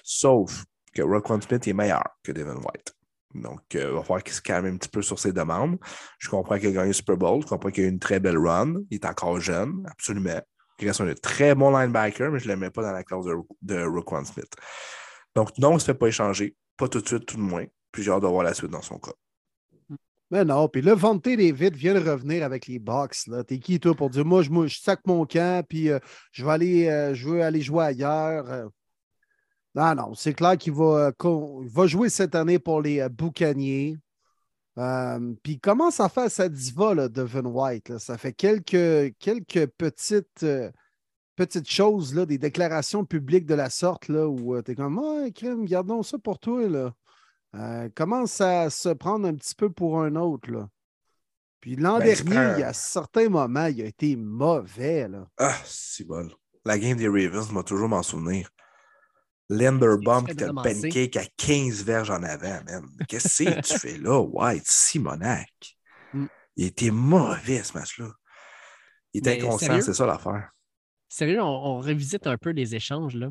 Sauf que Roquan Smith est meilleur que Devin White. Donc, euh, il va falloir qu'il se calme un petit peu sur ses demandes. Je comprends qu'il a gagné le Super Bowl, je comprends qu'il a eu une très belle run. Il est encore jeune, absolument. Il reste un très bon linebacker, mais je ne le mets pas dans la clause de, de Smith. Donc, non, il ne se fait pas échanger. Pas tout de suite, tout de moins. Puis j'ai hâte de voir la suite dans son cas. Mais non, puis là, Vonte David vient de revenir avec les là. T'es qui, toi, pour dire, moi, je, je sac mon camp, puis euh, je, vais aller, euh, je veux aller jouer ailleurs. Non, non, c'est clair qu'il va, euh, va jouer cette année pour les euh, Boucaniers. Euh, puis il commence à faire sa diva, là, Devin White. là. Ça fait quelques, quelques petites, euh, petites choses, là, des déclarations publiques de la sorte, là, où tu es comme, ouais, crème, gardons ça pour toi, là. Commence à se prendre un petit peu pour un autre. Là. Puis l'an Ben, dernier, il y a certains moments, il a été mauvais. Là. Ah, c'est bon. La game des Ravens m'a toujours m'en souvenir. Linderbaum fait qui t'a le pancake à 15 verges en avant, man. Qu'est-ce que tu fais là, White? Simonac. Mm. Il était mauvais, ce match-là. Il était sérieux? c'est ça l'affaire. Sérieux, on, on revisite un peu les échanges. Là.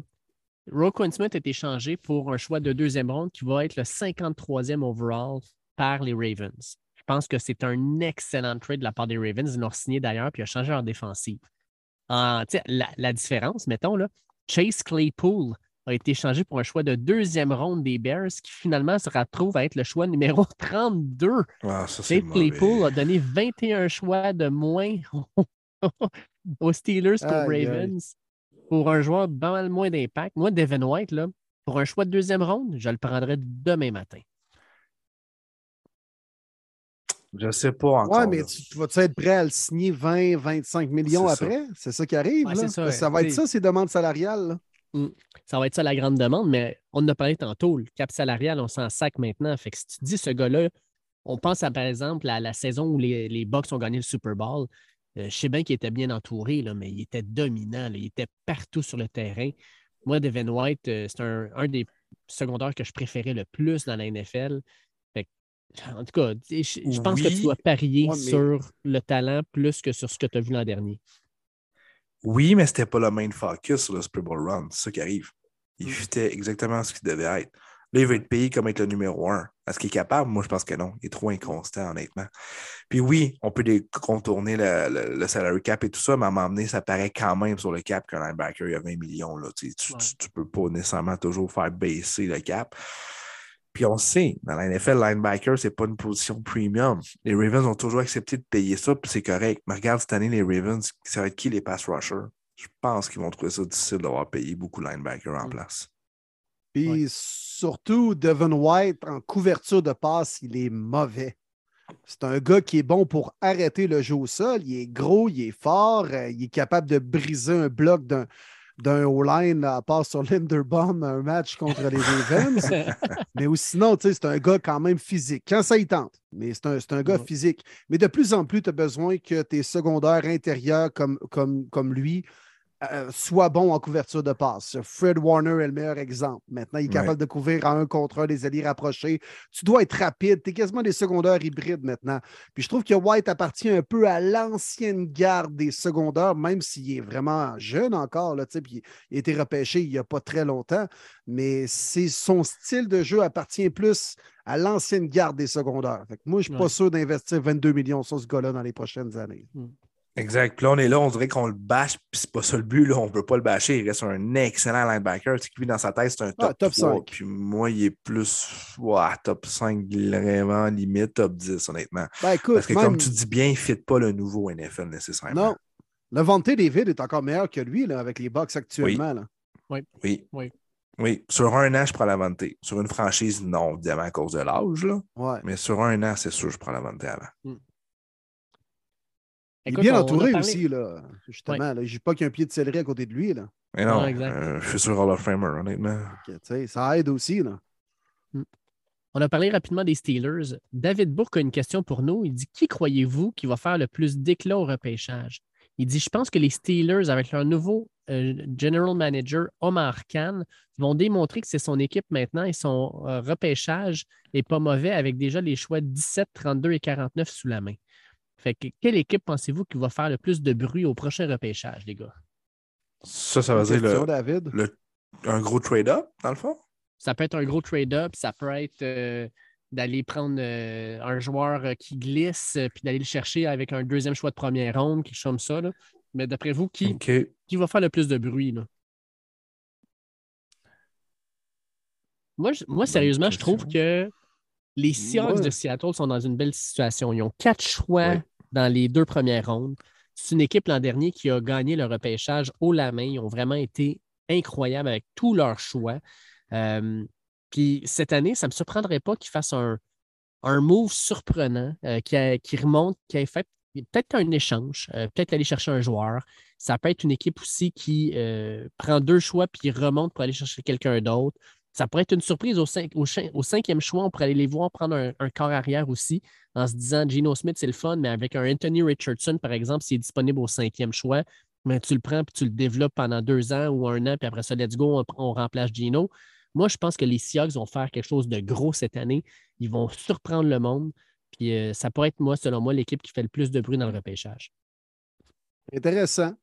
Roquan Smith est échangé pour un choix de deuxième ronde qui va être le 53e overall par les Ravens. Je pense que c'est un excellent trade de la part des Ravens. Ils l'ont signé d'ailleurs, puis il a changé leur défensive. En- la différence, mettons, là, Chase Claypool a été échangé pour un choix de deuxième ronde des Bears qui finalement se retrouve à être le choix numéro 32. Ah, ça, c'est Claypool a donné 21 choix de moins aux Steelers qu'aux. Ravens pour un joueur pas mal moins d'impact. Moi, Devin White, là, pour un choix de deuxième ronde, je le prendrais demain matin. Je sais pas encore. Ouais, mais tu, tu vas-tu être prêt à le signer 20, 25 millions après? C'est ça qui arrive. Ouais, là? c'est ça, va être ça, ces demandes salariales. là. Ça va être ça la grande demande, mais on en a parlé tantôt. Le cap salarial, on s'en sac maintenant. Fait que si tu dis ce gars-là, on pense à, par exemple à la saison où les, les Bucks ont gagné le Super Bowl. Euh, je sais bien qu'il était bien entouré, là, mais il était dominant. là. Il était partout sur le terrain. Moi, Devin White, euh, c'est un, un des secondaires que je préférais le plus dans la NFL. Fait que, en tout cas, je, je pense que tu dois parier Ouais, mais- sur le talent plus que sur ce que tu as vu l'an dernier. Oui, mais c'était pas le main focus sur le Super Bowl Run. C'est ça qui arrive. Il Mm. fitait exactement ce qu'il devait être. Là, il va être payé comme être le numéro un. Est-ce qu'il est capable? Moi, je pense que non. Il est trop inconstant, honnêtement. Puis oui, on peut les contourner le, le- le salary cap et tout ça, mais à un moment donné, ça paraît quand même sur le cap qu'un linebacker, il y a 20 millions. Là. Tu, Ouais. tu peux pas nécessairement toujours faire baisser le cap. Puis on sait, dans la NFL, linebacker, c'est pas une position premium. Les Ravens ont toujours accepté de payer ça, puis c'est correct. Mais regarde cette année, les Ravens, ça va être qui les pass rushers? Je pense qu'ils vont trouver ça difficile d'avoir payé beaucoup de linebackers en Mm. place. Puis Ouais. surtout, Devin White, en couverture de passe, il est mauvais. C'est un gars qui est bon pour arrêter le jeu au sol. Il est gros, il est fort, euh, il est capable de briser un bloc d'un d'un O-line à part sur Linderbaum un match contre les Ravens. mais ou sinon, tu sais, c'est un gars quand même physique. Quand ça y tente, mais c'est un, c'est un gars Ouais. physique. Mais de plus en plus, tu as besoin que tes secondaires intérieurs comme, comme, comme lui euh, soient bons en couverture de passe. Fred Warner est le meilleur exemple. Maintenant, il est Ouais. capable de couvrir en un contre un des alliés rapprochés. Tu dois être rapide. Tu es quasiment des secondaires hybrides maintenant. Puis je trouve que White appartient un peu à l'ancienne garde des secondaires, même s'il est vraiment jeune encore. Là, puis il a été repêché il n'y a pas très longtemps. Mais c'est son style de jeu appartient plus à l'ancienne garde des secondaires. Fait que moi, je ne suis pas sûr d'investir 22 millions sur ce gars-là dans les prochaines années. Exact. Puis là, on est là, on dirait qu'on le bâche, puis c'est pas ça le but. Là. On veut pas le bâcher. Il reste un excellent linebacker. Tu sais, lui, dans sa tête, c'est un top, Ah, top 3, 5. Puis moi, il est plus ouais, top 5, vraiment limite top 10, honnêtement. Ben écoute, Parce que même- comme tu dis bien, il ne fit pas le nouveau NFL nécessairement. non. Levante David est encore meilleur que lui là, avec les Bucks actuellement. là. Oui. Oui. Oui. Sur un an, je prends la vente. Sur une franchise, non, évidemment, à cause de l'âge. là. Ouais. Mais sur un an, c'est sûr, je prends la vente avant. Est Écoute, bien on- on a entouré parlé- aussi, là. Justement. Là. Je dis pas qu'il y a un pied de céleri à côté de lui. Là. Mais non, euh, je suis sur Hall of Famer, honnêtement. Ça aide aussi. Là. On a parlé rapidement des Steelers. David Bourque a une question pour nous. Il dit Qui croyez-vous qui va faire le plus d'éclat au repêchage? Il dit Je pense que les Steelers, avec leur nouveau euh, general manager, Omar Khan, vont démontrer que c'est son équipe maintenant et son euh, repêchage n'est pas mauvais avec déjà les choix 17, 32 et 49 sous la main. Fait que quelle équipe pensez-vous qui va faire le plus de bruit au prochain repêchage, les gars? Ça, ça veut dire le, David. le- un gros trade-up, dans le fond? Ça peut être un gros trade-up, ça peut être euh, d'aller prendre euh, un joueur euh, qui glisse puis d'aller le chercher avec un deuxième choix de première ronde, quelque chose comme ça. là. Mais d'après vous, qui, qui va faire le plus de bruit? là? Moi, je- moi, sérieusement, je trouve que les Seahawks Ouais. de Seattle sont dans une belle situation. Ils ont quatre choix. Dans les deux premières rondes. C'est une équipe l'an dernier qui a gagné le repêchage haut la main. Ils ont vraiment été incroyables avec tous leurs choix. Euh, puis cette année, ça ne me surprendrait pas qu'ils fassent un, un move surprenant, euh, qui, a- qui remonte, qui ait fait peut-être un échange, euh, peut-être aller chercher un joueur. Ça peut être une équipe aussi qui prend deux choix puis remonte pour aller chercher quelqu'un d'autre. Ça pourrait être une surprise au, cinq- au chin- au cinquième choix. On pourrait aller les voir prendre un, un corps arrière aussi en se disant Geno Smith, c'est le fun, mais avec un Anthony Richardson, par exemple, s'il est disponible au cinquième choix, mais tu le prends puis tu le développes pendant deux ans ou un an, puis après ça, let's go, on, on remplace Gino. Moi, je pense que les Seahawks vont faire quelque chose de gros cette année. Ils vont surprendre le monde. Puis euh, ça pourrait être, moi, selon moi, l'équipe qui fait le plus de bruit dans le repêchage. Intéressant.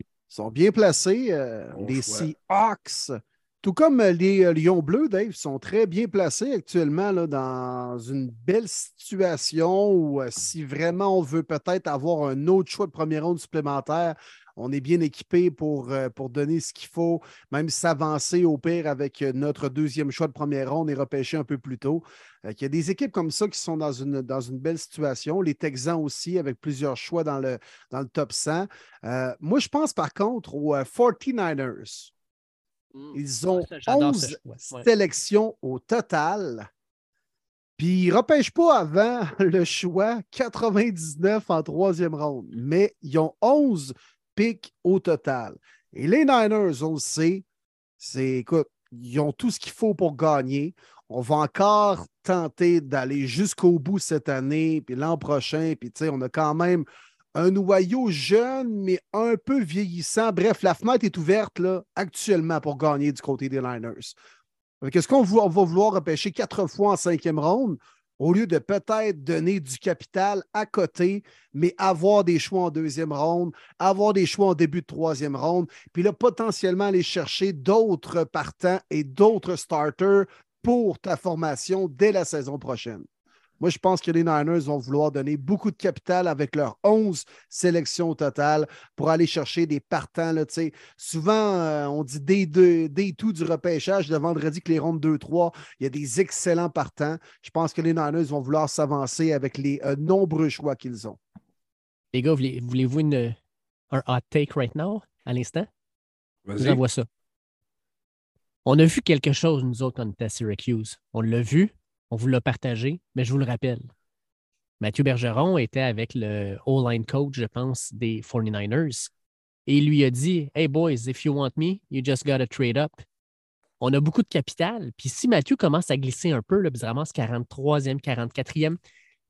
Ils sont bien placés. euh, Bon les choix. Seahawks, tout comme euh, les euh, Lions Bleus, Dave, sont très bien placés actuellement dans une belle situation où euh, si vraiment on veut peut-être avoir un autre choix de première ronde supplémentaire, on est bien équipé pour, pour donner ce qu'il faut, même s'avancer au pire avec notre deuxième choix de première ronde et repêcher un peu plus tôt. Il y a des équipes comme ça qui sont dans une, dans une belle situation. Les Texans aussi, avec plusieurs choix dans le, dans le top 100. moi, je pense par contre aux 49ers ils ont 11 sélections au total. Puis ils ne repêchent pas avant le choix 99 en troisième ronde, mais ils ont 11 pics au total. Et les Niners, on le sait, c'est écoute, ils ont tout ce qu'il faut pour gagner. On va encore tenter d'aller jusqu'au bout cette année, puis l'an prochain, puis tu sais, on a quand même un noyau jeune, mais un peu vieillissant. Bref, la fenêtre est ouverte actuellement pour gagner du côté des Niners. Qu'est-ce qu'on va vouloir repêcher quatre fois en cinquième ronde au lieu de peut-être donner du capital à côté, mais avoir des choix en deuxième ronde, avoir des choix en début de troisième ronde, puis là, potentiellement aller chercher d'autres partants et d'autres starters pour ta formation dès la saison prochaine. Moi, je pense que les Niners vont vouloir donner beaucoup de capital avec leurs 11 sélections au total pour aller chercher des partants. Là, tu sais. Souvent, euh, on dit 2, day 2 du repêchage, le vendredi que les rondes 2-3, il y a des excellents partants. Je pense que les Niners vont vouloir s'avancer avec les euh, nombreux choix qu'ils ont. Les gars, voulez- voulez-vous une, un hot take right now, à l'instant? Je vous Vas-y. envoie ça. On a vu quelque chose, nous autres, quand on était à Syracuse. On l'a vu, on vous l'a partagé, mais je vous le rappelle. Mathieu Bergeron était avec le O-line coach, je pense, des 49ers. Et il lui a dit Hey boys, if you want me, you just gotta trade up. On a beaucoup de capital. Puis si Mathieu commence à glisser un peu, il se ramasse 43e, 44e,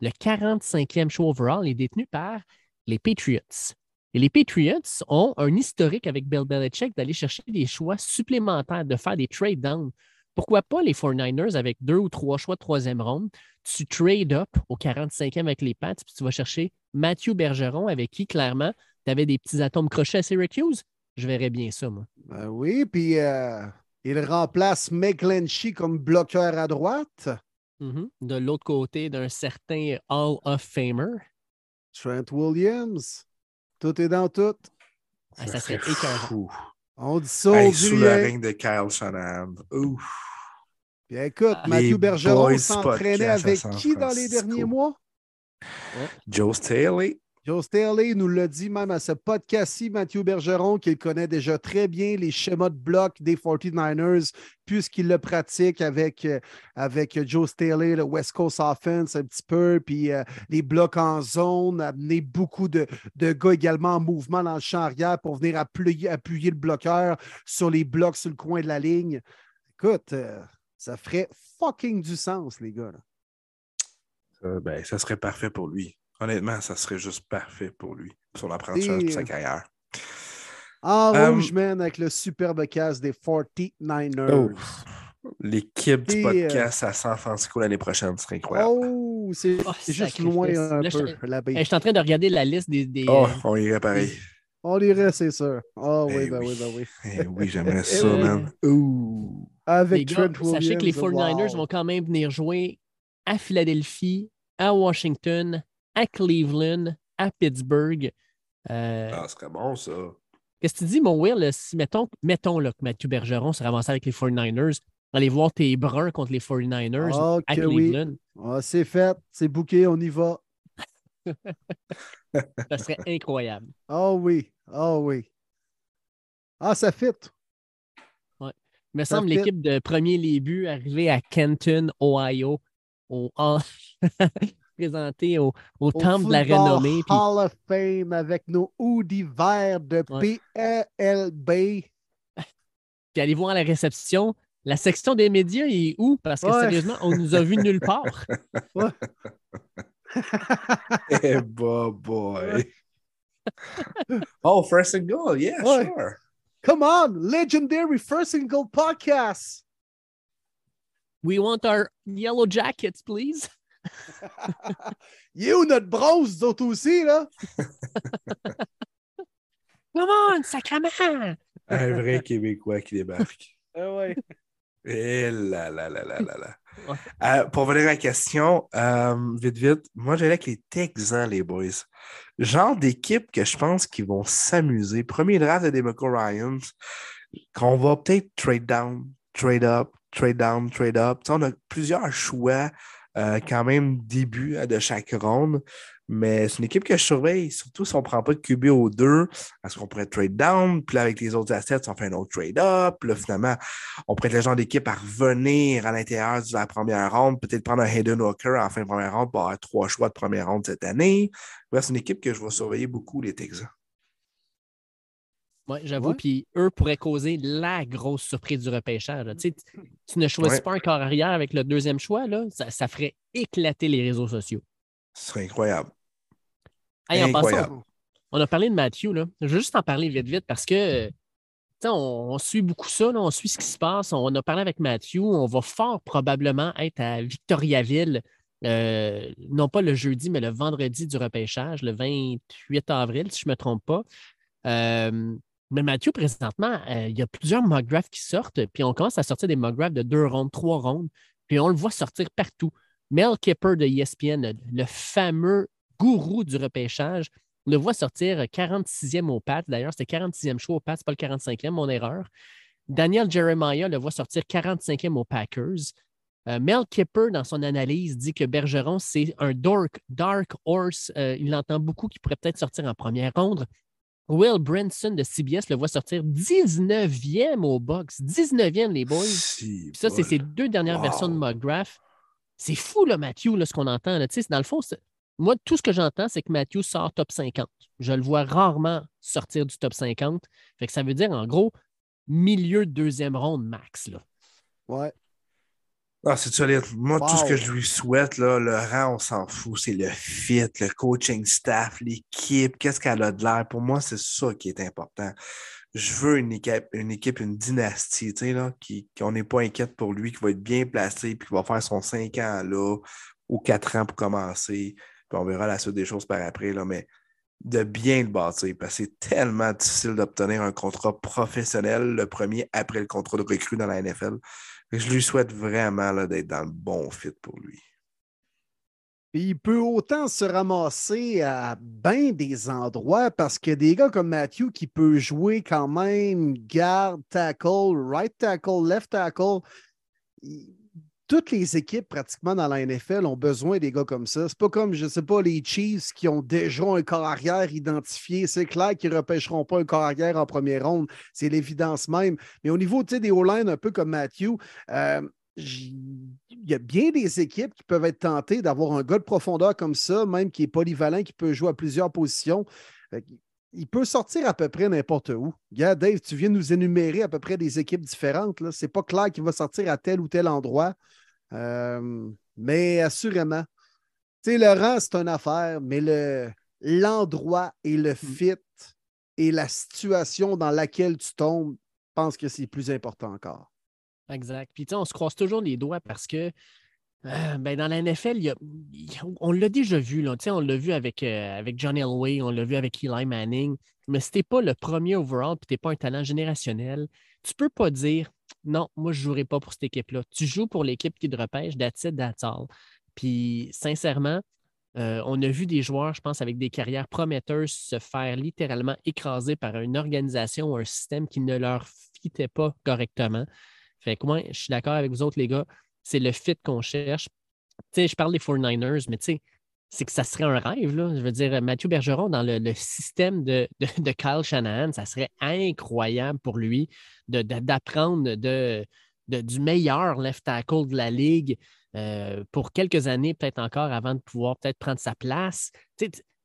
le 45e show overall est détenu par les Patriots. Et les Patriots ont un historique avec Bill Belichick d'aller chercher des choix supplémentaires, de faire des trade down. Pourquoi pas les 49ers avec deux ou trois choix de troisième ronde? Tu trade up au 45e avec les Pats, puis tu vas chercher Mathieu Bergeron, avec qui, clairement, tu avais des petits atomes crochés à Syracuse? Je verrais bien ça, moi. Ben oui, puis euh, il remplace McClenchy comme bloqueur à droite. Mhm. De l'autre côté, d'un certain Hall of Famer. Trent Williams. Tout est dans tout. Ah, ça serait écœurant. On dit ça, Hey, sous le règne de Kyle Shanahan. Ouf. Puis écoute, Ah, Mathieu les Bergeron boys s'entraînait avec qui dans les derniers mois? Joe Staley. Joe Staley nous l'a dit même à ce podcast-ci, Mathieu Bergeron, qu'il connaît déjà très bien les schémas de bloc des 49ers, puisqu'il le pratique avec, euh, avec Joe Staley, le West Coast Offense un petit peu, puis euh, les blocs en zone, amener beaucoup de, de gars également en mouvement dans le champ arrière pour venir appuyer, le bloqueur sur les blocs sur le coin de la ligne. Écoute, euh, ça ferait fucking du sens, les gars. là. Euh, ben, ça serait parfait pour lui. Honnêtement, ça serait juste parfait pour lui, pour son apprentissage, Et- pour sa carrière. En Euh, rouge, man, avec le superbe casque des 49ers. Oh. L'équipe du podcast à San Francisco l'année prochaine serait incroyable. Oh, c'est Oh, c'est juste loin un Là, je- peu, la baie. Hey, je suis en train de regarder la liste des. des, Oh, euh, on irait pareil. On dirait, c'est sûr. Ah oui, Eh ben oui, oui. ben oui. Eh oui, j'aimerais ça, Euh, man. Ouh. Avec gars, Trent sachez que les Williams, 49ers wow. vont quand même venir jouer à Philadelphie, à Washington, à Cleveland, à Pittsburgh. Euh, Ah, ce serait bon, ça. Qu'est-ce que tu dis, mon Will? Si, mettons, mettons là, que Mathieu Bergeron se ramassait avec les 49ers, aller voir tes bruns contre les 49ers Ah, à oui. Cleveland, Ah, c'est fait, c'est bouqué, on y va. ça serait incroyable. Ah oui, ah oui. Ah, ça fit. Il me Ça semble l'équipe de premier buts arrivée à Kenton, Ohio, au, présentée au, au Au temple de la renommée. puis- Hall of Fame avec nos hoodies verts de Ouais. PLB. puis aller voir la réception? La section des médias est où? Parce que Ouais. sérieusement, on nous a vus nulle part. Eh, bah, boy. oh, first and goal, yeah, Ouais. sure. Come on, legendary first and goal podcast. We want our yellow jackets, please. Il est où notre bronze, d'autres aussi, là? Come on, sacrement! Un vrai Québécois qui débarque. Ah ouais. Eh là là là là là là. Ouais. Euh, pour venir à la question, euh, vite, vite, moi j'allais avec les Texans, les boys. Genre d'équipe que je pense qu'ils vont s'amuser. Premier draft de Demeco Ryans, qu'on va peut-être trade down, trade up, trade down, trade up. On a plusieurs choix euh, quand même début euh, de chaque ronde. Mais c'est une équipe que je surveille, surtout si on ne prend pas de QB au 2, parce qu'on pourrait trade down, puis avec les autres assets, on fait un autre trade up, puis là, finalement, on pourrait être le genre d'équipe à revenir à l'intérieur de la première ronde, peut-être prendre un Hayden Walker en fin de première ronde pour avoir trois choix de première ronde cette année. C'est une équipe que je vais surveiller beaucoup, les Texans. Oui, j'avoue. Ouais. Puis eux pourraient causer la grosse surprise du repêchage. Tu, ne choisis Ouais. pas un corps arrière avec le deuxième choix, là, ça, ça ferait éclater les réseaux sociaux. Ce serait incroyable. Hey, en Incroyable. passant, on a parlé de Matthew. Là. Je veux juste en parler vite, vite, parce que sais, on, on suit beaucoup ça, là, on suit ce qui se passe. On a parlé avec Matthew. On va fort probablement être à Victoriaville, euh, non pas le jeudi, mais le vendredi du repêchage, le 28 avril, si je ne me trompe pas. Euh, mais Mathieu, présentement, euh, il y a plusieurs mock drafts qui sortent, puis on commence à sortir des mock drafts de deux rondes, trois rondes, puis on le voit sortir partout. Mel Kipper de ESPN, le, fameux gourou du repêchage, le voit sortir 46e au PAT. D'ailleurs, c'était 46e choix au PAT, c'est pas le 45e, mon erreur. Daniel Jeremiah le voit sortir 45e aux Packers. Euh, Mel Kipper, dans son analyse, dit que Bergeron, c'est un dark, horse. Euh, il l'entend beaucoup qui pourrait peut-être sortir en première ronde. Will Branson de CBS le voit sortir 19e au box. 19e, les boys. Si, Puis ça, c'est ses deux dernières Wow. versions de McGrath. C'est fou, là, Matthew, là, ce qu'on entend. Là. Dans le fond, moi, tout ce que j'entends, c'est que Matthew sort top 50. Je le vois rarement sortir du top 50. Fait que ça veut dire, en gros, milieu de deuxième ronde max. Là. Ouais. Ah, c'est solide. Moi, tout ce que je lui souhaite, là, le rang, on s'en fout. C'est le fit, le coaching staff, l'équipe, qu'est-ce qu'elle a de l'air? Pour moi, c'est ça qui est important. Je veux une équipe, une, équipe, une dynastie, tu sais, là, qui, qu'on n'est pas inquiète pour lui, qui va être bien placé, puis qui va faire son 5 ans là, ou 4 ans pour commencer. Puis on verra la suite des choses par après, là, mais de bien le bâtir, parce que c'est tellement difficile d'obtenir un contrat professionnel, le premier après le contrat de recrue dans la NFL. Je lui souhaite vraiment d'être dans le bon fit pour lui. il peut autant se ramasser à bien des endroits parce que des gars comme Matthew qui peut jouer quand même garde, tackle, right tackle, left tackle. Toutes les équipes pratiquement dans la NFL ont besoin des gars comme ça. C'est pas comme, je sais pas, les Chiefs qui ont déjà un corps arrière identifié. C'est clair qu'ils ne repêcheront pas un corps arrière en première ronde. C'est l'évidence même. Mais au niveau des O-line, un peu comme Matthew, euh, il y a bien des équipes qui peuvent être tentées d'avoir un gars de profondeur comme ça, même qui est polyvalent, qui peut jouer à plusieurs positions. Il peut sortir à peu près n'importe où. Regarde, Dave, tu viens nous énumérer à peu près des équipes différentes. Ce n'est pas clair qu'il va sortir à tel ou tel endroit. Euh, mais assurément. Tu sais, le rang, c'est une affaire, mais le, l'endroit et le mm. fit et la situation dans laquelle tu tombes, je pense que c'est plus important encore. Exact. Puis, on se croise toujours les doigts parce que euh, ben, dans la NFL, on l'a déjà vu. Là, on l'a vu avec, euh, avec John Elway, on l'a vu avec Eli Manning. Mais si tu n'es pas le premier overall et tu n'es pas un talent générationnel, tu ne peux pas dire non, moi, je ne jouerai pas pour cette équipe-là. Tu joues pour l'équipe qui te repêche, that's it, that's all. Puis, sincèrement, euh, on a vu des joueurs, je pense, avec des carrières prometteuses se faire littéralement écraser par une organisation ou un système qui ne leur fitait pas correctement. Fait que moi, je suis d'accord avec vous autres, les gars, c'est le fit qu'on cherche. Tu sais, je parle des 49ers, mais tu sais, c'est que ça serait un rêve. Je veux dire, Mathieu Bergeron, dans le, système de, de, Kyle Shanahan, ça serait incroyable pour lui d'apprendre de, du meilleur left tackle de la ligue euh, pour quelques années, peut-être encore, avant de pouvoir peut-être prendre sa place.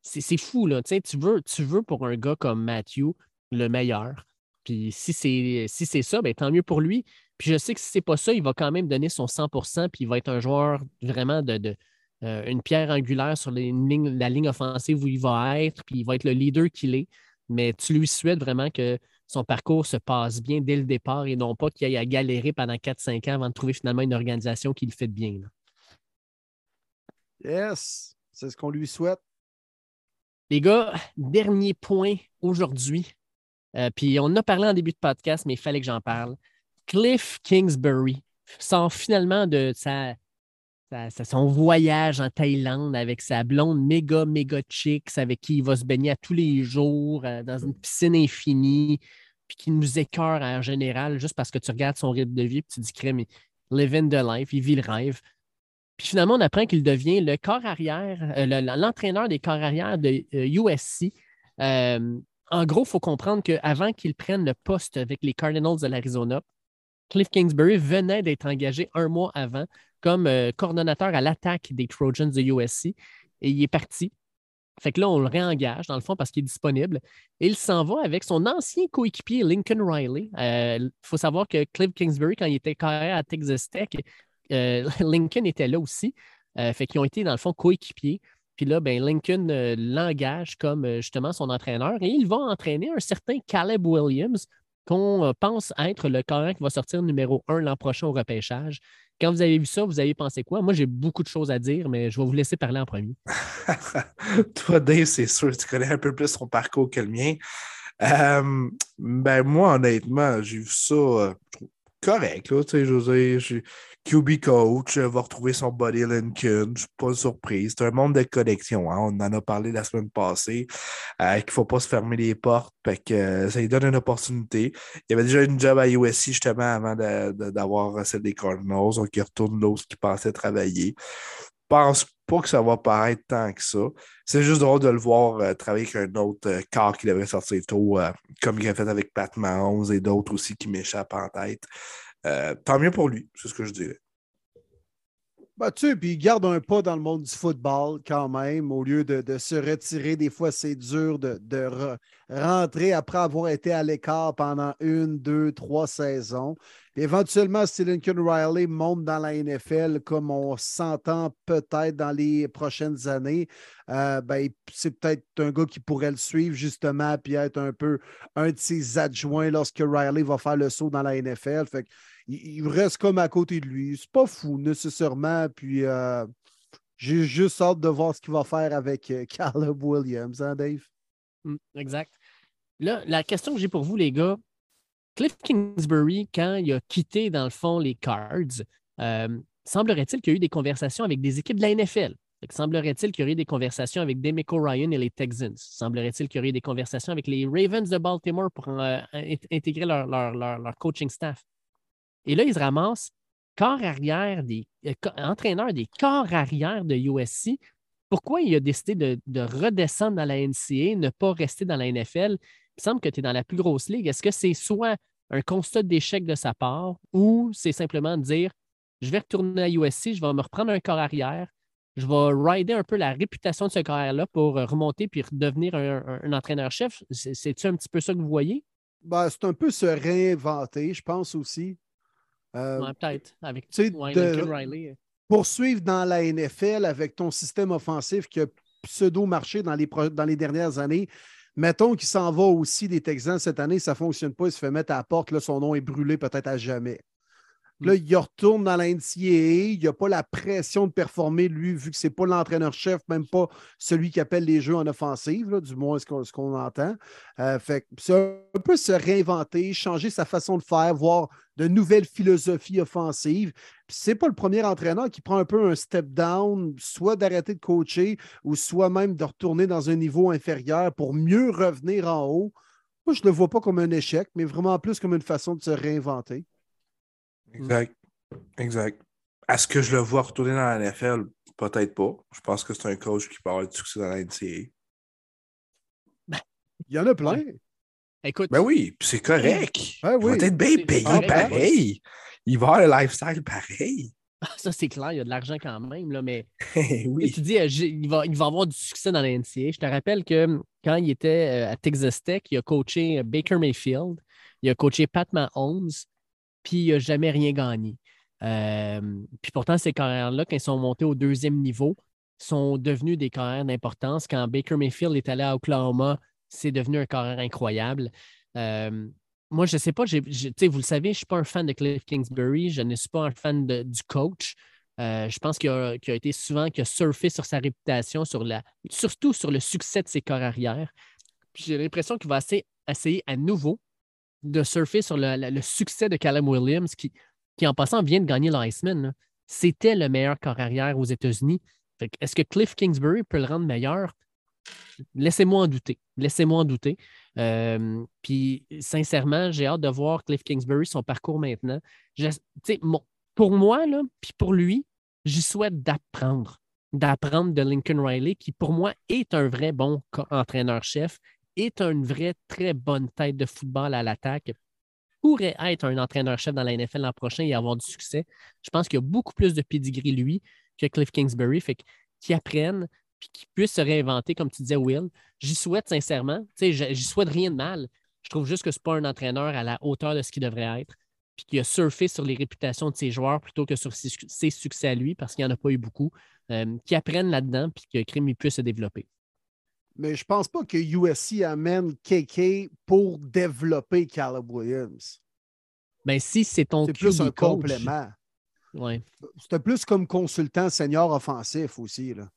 c'est fou, là. Tu veux, tu pour un gars comme Matthew le meilleur. Puis si c'est si ça, ben, tant mieux pour lui. Puis je sais que si c'est pas ça, il va quand même donner son 100% puis il va être un joueur vraiment de, euh, une pierre angulaire sur la ligne offensive où il va être, puis il va être le leader qu'il est. Mais tu lui souhaites vraiment que son parcours se passe bien dès le départ et non pas qu'il aille à galérer pendant 4-5 ans avant de trouver finalement une organisation qui le fait bien. Yes, c'est ce qu'on lui souhaite. Les gars, dernier point aujourd'hui. Euh, puis on en a parlé en début de podcast, mais il fallait que j'en parle. Cliff Kingsbury sort finalement de sa, son voyage en Thaïlande avec sa blonde méga, méga chic, avec qui il va se baigner à tous les jours euh, dans une piscine infinie, puis qui nous écœure en général juste parce que tu regardes son rythme de vie et tu dis, crème, living the life, il vit le rêve. Puis finalement, on apprend qu'il devient le corps arrière, euh, l'entraîneur des corps arrière de USC. Euh, en gros, il faut comprendre qu'avant qu'il prenne le poste avec les Cardinals de l'Arizona, Cliff Kingsbury venait d'être engagé un mois avant comme euh, coordonnateur à l'attaque des Trojans de USC et il est parti. Fait que là, on le réengage, dans le fond, parce qu'il est disponible. Et il s'en va avec son ancien coéquipier, Lincoln Riley. Il euh, faut savoir que Cliff Kingsbury, quand il était carrière à Texas Tech, euh, Lincoln était là aussi. fait qu'ils ont été, dans le fond, coéquipiers. Puis là, ben, Lincoln l'engage comme justement son entraîneur et il va entraîner un certain Caleb Williams, qu'on euh, pense être le carré qui va sortir numéro un l'an prochain au repêchage. Quand vous avez vu ça, vous avez pensé quoi? Moi, j'ai beaucoup de choses à dire, mais je vais vous laisser parler en premier. Toi, Dave, c'est sûr, tu connais un peu plus son parcours que le mien. Euh, ben, moi, honnêtement, j'ai vu ça euh, correct. Là, José, QB coach va retrouver son body Lincoln. Je suis pas surpris. C'est un monde de connexion. Hein. On en a parlé la semaine passée. Euh, qu'il ne faut pas se fermer les portes. que, euh, ça lui donne une opportunité. Il y avait déjà une job à USC justement avant d'avoir celle des Cardinals. Donc, il retourne là où il pensait travailler. Je pense pas que ça va paraître tant que ça. C'est juste drôle de le voir euh, travailler avec un autre corps qui devrait sortir tôt, comme il a fait avec Pat Mahomes et d'autres aussi qui m'échappent en tête. Euh, tant mieux pour lui, c'est ce que je dirais. Bah, tu sais, puis il garde un pas dans le monde du football quand même, au lieu de, se retirer. Des fois, c'est dur de, rentrer après avoir été à l'écart pendant une, deux, trois saisons. éventuellement, si Lincoln Riley monte dans la NFL comme on s'entend peut-être dans les prochaines années, euh, ben, c'est peut-être un gars qui pourrait le suivre justement, puis être un peu un de ses adjoints lorsque Riley va faire le saut dans la NFL. Fait il, reste comme à côté de lui. C'est pas fou nécessairement. Puis euh, j'ai juste hâte de voir ce qu'il va faire avec euh, Caleb Williams, hein, Dave? Mm, exact. Là, la question que j'ai pour vous, les gars, Cliff Kingsbury, quand il a quitté, dans le fond, les Cards, euh, semblerait-il qu'il y a eu des conversations avec des équipes de la NFL Semblerait-il qu'il y aurait des conversations avec Demico Ryan et les Texans? Semblerait-il qu'il y aurait des conversations avec les Ravens de Baltimore pour intégrer leur, coaching staff? Et là, ils se ramassent corps arrière des euh, entraîneurs des corps arrière de USC. Pourquoi il a décidé de, de, redescendre dans la NCA, ne pas rester dans la NFL? Il semble que tu es dans la plus grosse ligue. Est-ce que c'est soit un constat d'échec de sa part ou c'est simplement dire je vais retourner à USC, je vais me reprendre un corps arrière, je vais rider un peu la réputation de ce carrière-là pour remonter puis devenir un, entraîneur-chef? C'est-tu un petit peu ça que vous voyez? Ben, c'est un peu se réinventer, je pense aussi. Euh, peut-être. Avec Riley. Poursuivre dans la NFL avec ton système offensif qui a pseudo-marché dans les, dans les dernières années. Mettons qu'il s'en va aussi des Texans cette année, ça ne fonctionne pas, il se fait mettre à la porte, là, son nom est brûlé peut-être à jamais. Là, il retourne dans la NCAA. Il n'a pas la pression de performer, lui, vu que ce n'est pas l'entraîneur-chef, même pas celui qui appelle les jeux en offensive, du moins ce qu'on entend. Euh, c'est un peu se réinventer, changer sa façon de faire, voir de nouvelles philosophies offensives. Ce n'est pas le premier entraîneur qui prend un peu un step down, soit d'arrêter de coacher ou soit même de retourner dans un niveau inférieur pour mieux revenir en haut. Moi, je ne le vois pas comme un échec, mais vraiment plus comme une façon de se réinventer. Exact. Exact. Est-ce que je le vois retourner dans la NFL? Peut-être pas. Je pense que c'est un coach qui peut avoir du succès dans la NCAA. Il y en a plein. Écoute. Ben oui, c'est correct. Ben il va être bien payé pareil. Il va avoir le lifestyle pareil. Ça, c'est clair, il y a de l'argent quand même, là, mais oui. tu dis, euh, il, va, il va avoir du succès dans la NCAA. Je te rappelle que hum, quand il était euh, à Texas Tech, il a coaché euh, Baker Mayfield, il a coaché Pat Mahomes, puis il n'a jamais rien gagné. Euh, puis pourtant, ces carrières-là, quand ils sont montés au deuxième niveau, sont devenus des carrières d'importance. Quand Baker Mayfield est allé à Oklahoma, c'est devenu un carrière incroyable. Euh, moi, je ne sais pas, vous le savez, je ne suis pas un fan de Cliff Kingsbury, je ne suis pas un fan du coach. Euh, je pense qu'il a, été souvent, qu'il a surfé sur sa réputation, sur la, surtout sur le succès de ses carrières. J'ai l'impression qu'il va essayer à nouveau de surfer sur le, succès de Callum Williams, qui, qui en passant vient de gagner l'Iceman. C'était le meilleur corps arrière aux États-Unis. Est-ce que Cliff Kingsbury peut le rendre meilleur? Laissez-moi en douter. Laissez-moi en douter. Euh, puis, sincèrement, j'ai hâte de voir Cliff Kingsbury, son parcours maintenant. pour moi, là, puis pour lui, j'y souhaite d'apprendre. D'apprendre de Lincoln Riley, qui pour moi est un vrai bon entraîneur-chef est une vraie très bonne tête de football à l'attaque, pourrait être un entraîneur-chef dans la NFL l'an prochain et avoir du succès. Je pense qu'il y a beaucoup plus de pedigree, lui, que Cliff Kingsbury. Fait qu'il apprenne puis qu'il puisse se réinventer, comme tu disais, Will. J'y souhaite sincèrement. J'y souhaite rien de mal. Je trouve juste que ce n'est pas un entraîneur à la hauteur de ce qu'il devrait être. Puis qu'il a surfé sur les réputations de ses joueurs plutôt que sur ses, succès à lui, parce qu'il n'y en a pas eu beaucoup. Euh, qui apprennent là-dedans, puis que Crime puisse se développer mais je ne pense pas que USC amène KK pour développer Caleb Williams. Ben, si c'est ton C'est plus un complément. Ouais. C'était plus comme consultant senior offensif aussi. Là.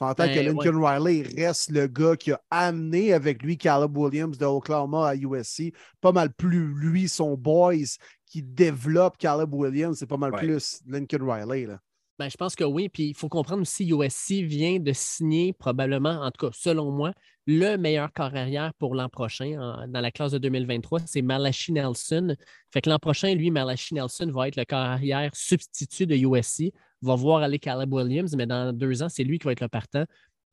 En tant que ben, Lincoln Riley reste le gars qui a amené avec lui Caleb Williams de Oklahoma à USC. Pas mal plus lui, son boys, qui développe Caleb Williams. C'est pas mal plus Lincoln Riley. Là. Ben, je pense que oui. Puis il faut comprendre aussi, USC vient de signer probablement, en tout cas, selon moi, le meilleur corps arrière pour l'an prochain dans la classe de 2023. C'est Malachi Nelson. Fait que l'an prochain, lui, Malachi Nelson va être le corps arrière substitut de USC. Va voir aller Caleb Williams, mais dans deux ans, c'est lui qui va être le partant.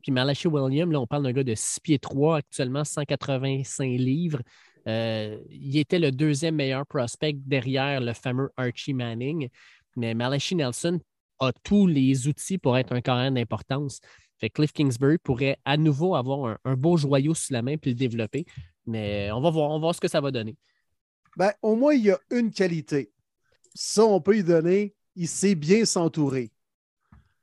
Puis Malachi Williams, là, on parle d'un gars de 6 pieds 3, actuellement 185 livres. Euh, il était le deuxième meilleur prospect derrière le fameux Archie Manning. Mais Malachi Nelson a tous les outils pour être un carrière d'importance. Fait Cliff Kingsbury pourrait à nouveau avoir un, beau joyau sous la main puis le développer. Mais on va voir, on va voir ce que ça va donner. Ben, au moins, il y a une qualité. Ça, on peut y donner. Il sait bien s'entourer.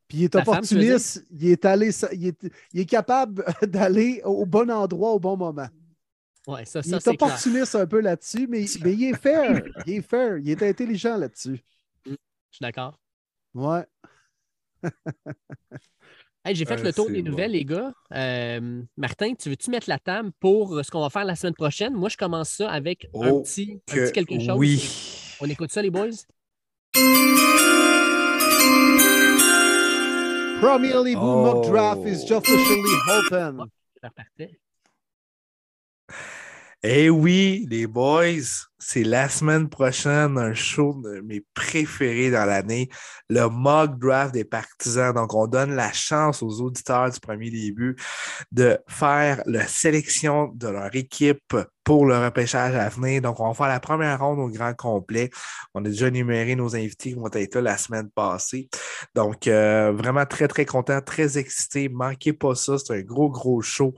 Puis il est opportuniste. il, est allé, il, est, il est capable d'aller au bon endroit au bon moment. Ouais, ça, il est, opportuniste un peu là-dessus, mais, mais, il est fair. il est fair. Il est intelligent là-dessus. Je suis d'accord. Ouais. j'ai fait le tour des nouvelles, les gars. Euh, Martin, tu veux-tu mettre la table pour ce qu'on va faire la semaine prochaine? Moi, je commence ça avec un, oh, petit, quelque chose. Oui. On écoute ça, les boys? Premier League mock draft is Oh. officially open. Eh oui, les boys, c'est la semaine prochaine un show de mes préférés dans l'année, le mock draft des partisans. Donc, on donne la chance aux auditeurs du premier début de faire la sélection de leur équipe pour le repêchage à venir. Donc, on va faire la première ronde au grand complet. On a déjà énuméré nos invités qui vont être là la semaine passée. Donc, euh, vraiment très, très content, très excité. Manquez pas ça. C'est un gros, gros show.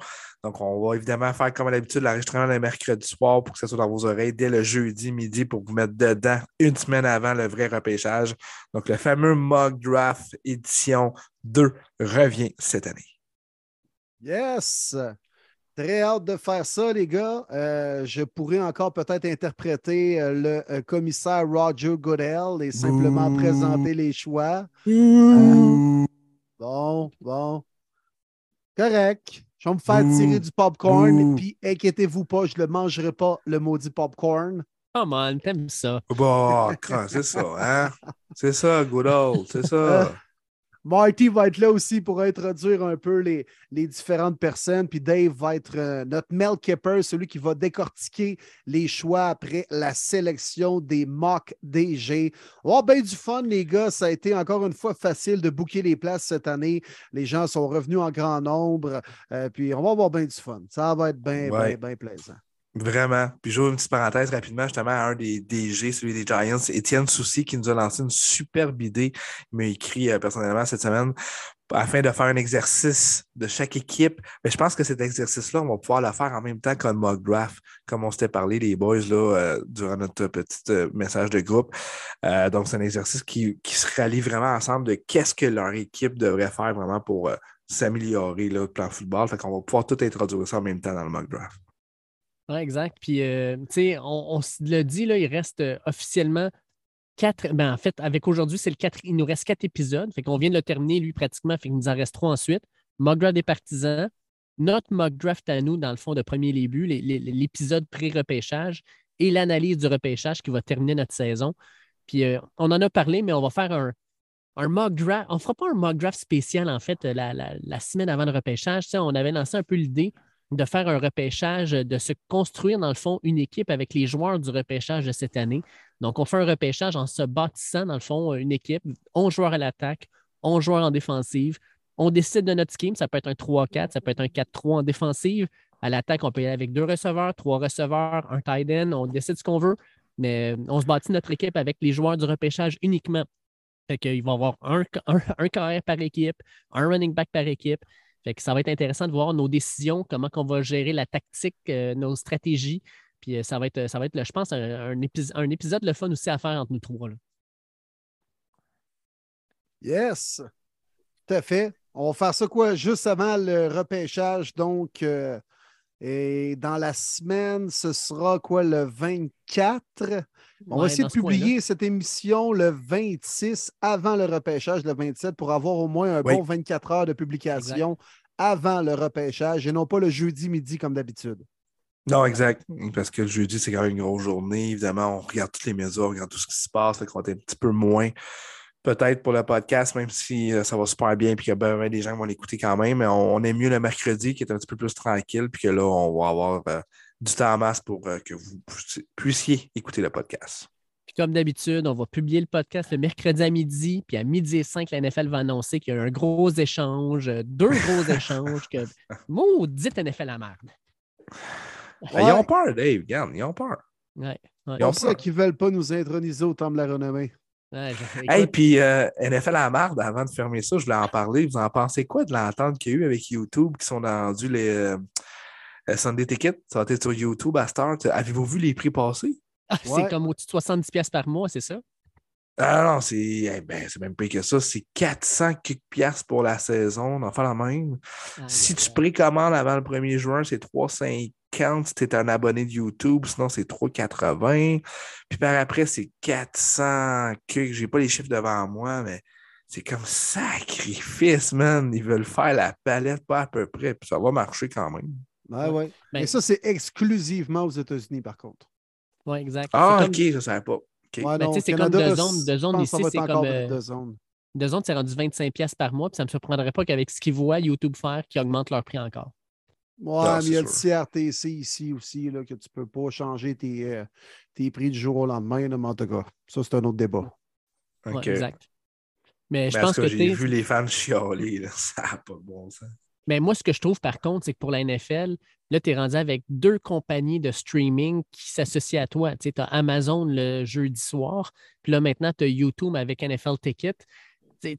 Donc, on va évidemment faire comme à l'habitude l'enregistrement le mercredi soir pour que ça soit dans vos oreilles dès le jeudi midi pour vous mettre dedans une semaine avant le vrai repêchage. Donc, le fameux Mock Draft édition 2 revient cette année. Yes! Très hâte de faire ça, les gars. Euh, je pourrais encore peut-être interpréter euh, le euh, commissaire Roger Goodell et simplement présenter les choix. Bon, bon. Correct. Je vais me faire tirer du popcorn, puis inquiétez-vous pas, je ne le mangerai pas, le maudit popcorn. Come on, t'aimes ça. Bon, quand- c'est ça, hein? C'est ça, good old, c'est ça. Marty va être là aussi pour introduire un peu les, les différentes personnes. Puis Dave va être euh, notre Mel Kipper, celui qui va décortiquer les choix après la sélection des mock DG. Oh, ben du fun, les gars. Ça a été encore une fois facile de booker les places cette année. Les gens sont revenus en grand nombre. Euh, puis on va avoir bien du fun. Ça va être bien, Ouais. bien, bien plaisant. Vraiment. Puis j'ouvre une petite parenthèse rapidement, justement, à un des DG, celui des Giants, Étienne Soucy, qui nous a lancé une superbe idée. Il m'a écrit euh, personnellement cette semaine afin de faire un exercice de chaque équipe. Mais je pense que cet exercice-là, on va pouvoir le faire en même temps qu'un mock draft, comme on s'était parlé, les boys, là, euh, durant notre petit euh, message de groupe. Donc, c'est un exercice qui, qui se rallie vraiment ensemble de qu'est-ce que leur équipe devrait faire vraiment pour s'améliorer, le plan football. Fait qu'on va pouvoir tout introduire ça en même temps dans le mock draft. Ouais, exact. Puis, euh, tu sais, on, on l'a dit, il reste euh, officiellement quatre. Ben, en fait, avec aujourd'hui, c'est le quatre. Il nous reste quatre épisodes. Fait qu'on vient de le terminer, lui, pratiquement. Fait qu'il nous en reste trois ensuite. Mock des partisans. Notre mock draft à nous, dans le fond, de premier début, l'épisode pré-repêchage et l'analyse du repêchage qui va terminer notre saison. Puis, euh, on en a parlé, mais on va faire un, un mock. On ne fera pas un mock draft spécial, en fait, la, semaine avant le repêchage. Tu sais, on avait lancé un peu l'idée de faire un repêchage, de se construire, dans le fond, une équipe avec les joueurs du repêchage de cette année. Donc, on fait un repêchage en se bâtissant, dans le fond, une équipe, 11 joueurs à l'attaque, 11 joueurs en défensive. On décide de notre scheme, ça peut être un 3-4, ça peut être un 4-3 en défensive. À l'attaque, on peut y aller avec deux receveurs, trois receveurs, un tight end, on décide ce qu'on veut, mais on se bâtit notre équipe avec les joueurs du repêchage uniquement. Fait qu'il va y avoir un, un, un par équipe, un running back par équipe. Fait que ça va être intéressant de voir nos décisions, comment on va gérer la tactique, euh, nos stratégies. Puis euh, ça va être, ça va être, je pense, un, un, épis- un épisode le fun aussi à faire entre nous trois. là. Yes, tout à fait. On va faire ça quoi juste avant le repêchage. Donc, euh, et dans la semaine, ce sera quoi le 24? On va essayer de ce publier cette émission le 26 avant le repêchage, le 27, pour avoir au moins un Oui. bon 24 heures de publication avant le repêchage et non pas le jeudi midi comme d'habitude. Non, exact. Parce que le jeudi, c'est quand même une grosse journée. Évidemment, on regarde toutes les médias, on regarde tout ce qui se passe. Va être un petit peu moins, peut-être pour le podcast, même si euh, ça va super bien et qu'il y a bien, bien des gens qui vont l'écouter quand même. Mais on, on aime mieux le mercredi qui est un petit peu plus tranquille. Puis que là, on va avoir euh, du temps en masse pour euh, que vous puissiez- écouter le podcast. Puis comme d'habitude, on va publier le podcast le mercredi à midi. Puis à midi et 5, la NFL va annoncer qu'il y a un gros échange, deux gros échanges. Que... Maudite NFL à merde. Ben, Ils ont peur, Dave. Regarde, ils ont peur. Ouais, ouais. Ils ont pour ça peur. qu'ils ne veulent pas nous introniser au temps de la renommée. Ouais, Hey, puis euh, NFL à la marde, avant de fermer ça, je voulais en parler. Vous en pensez quoi de l'entente qu'il y a eu avec YouTube qui sont vendus les euh, euh, Sunday Ticket? Ça va être sur YouTube à Start. Avez-vous vu les prix passer? ah, c'est ouais. comme au-dessus de 70$ piastres par mois, c'est ça? Ah non, c'est eh ben, c'est même pas que ça. C'est 400 quelques piastres pour la saison. On en fait la même. Si tu précommandes avant le 1er juin, c'est 3,50 si tu es un abonné de YouTube. Sinon, c'est 3,80. Puis par après, c'est 400 que J'ai pas les chiffres devant moi, mais c'est comme sacrifice, man. Ils veulent faire la palette pas à peu près. Puis ça va marcher quand même. Ouais, ouais. Ben- Et ça, c'est exclusivement aux États-Unis, par contre. Oui, exact. Ah, ok, je ne savais pas. Ouais, Ben, non, tu sais, c'est comme deux zones. Deux zones ici, c'est comme, euh, deux zones. De zone, c'est rendu 25$ par mois, puis ça ne me surprendrait pas qu'avec ce qu'ils voient YouTube faire, qu'ils augmentent leur prix encore. Ouais, mais il y a le CRTC ici aussi, là, que tu ne peux pas changer tes, euh, tes prix du jour au lendemain. là, mais en tout cas, ça, c'est un autre débat. Ouais, exact. Mais je Mais pense que, j'ai vu les fans chialer, là. ça n'a pas de bon sens. Mais moi, ce que je trouve par contre, c'est que pour la NFL, là, tu es rendu avec deux compagnies de streaming qui s'associent à toi. Tu as Amazon le jeudi soir, puis là, maintenant, tu as YouTube avec NFL Ticket.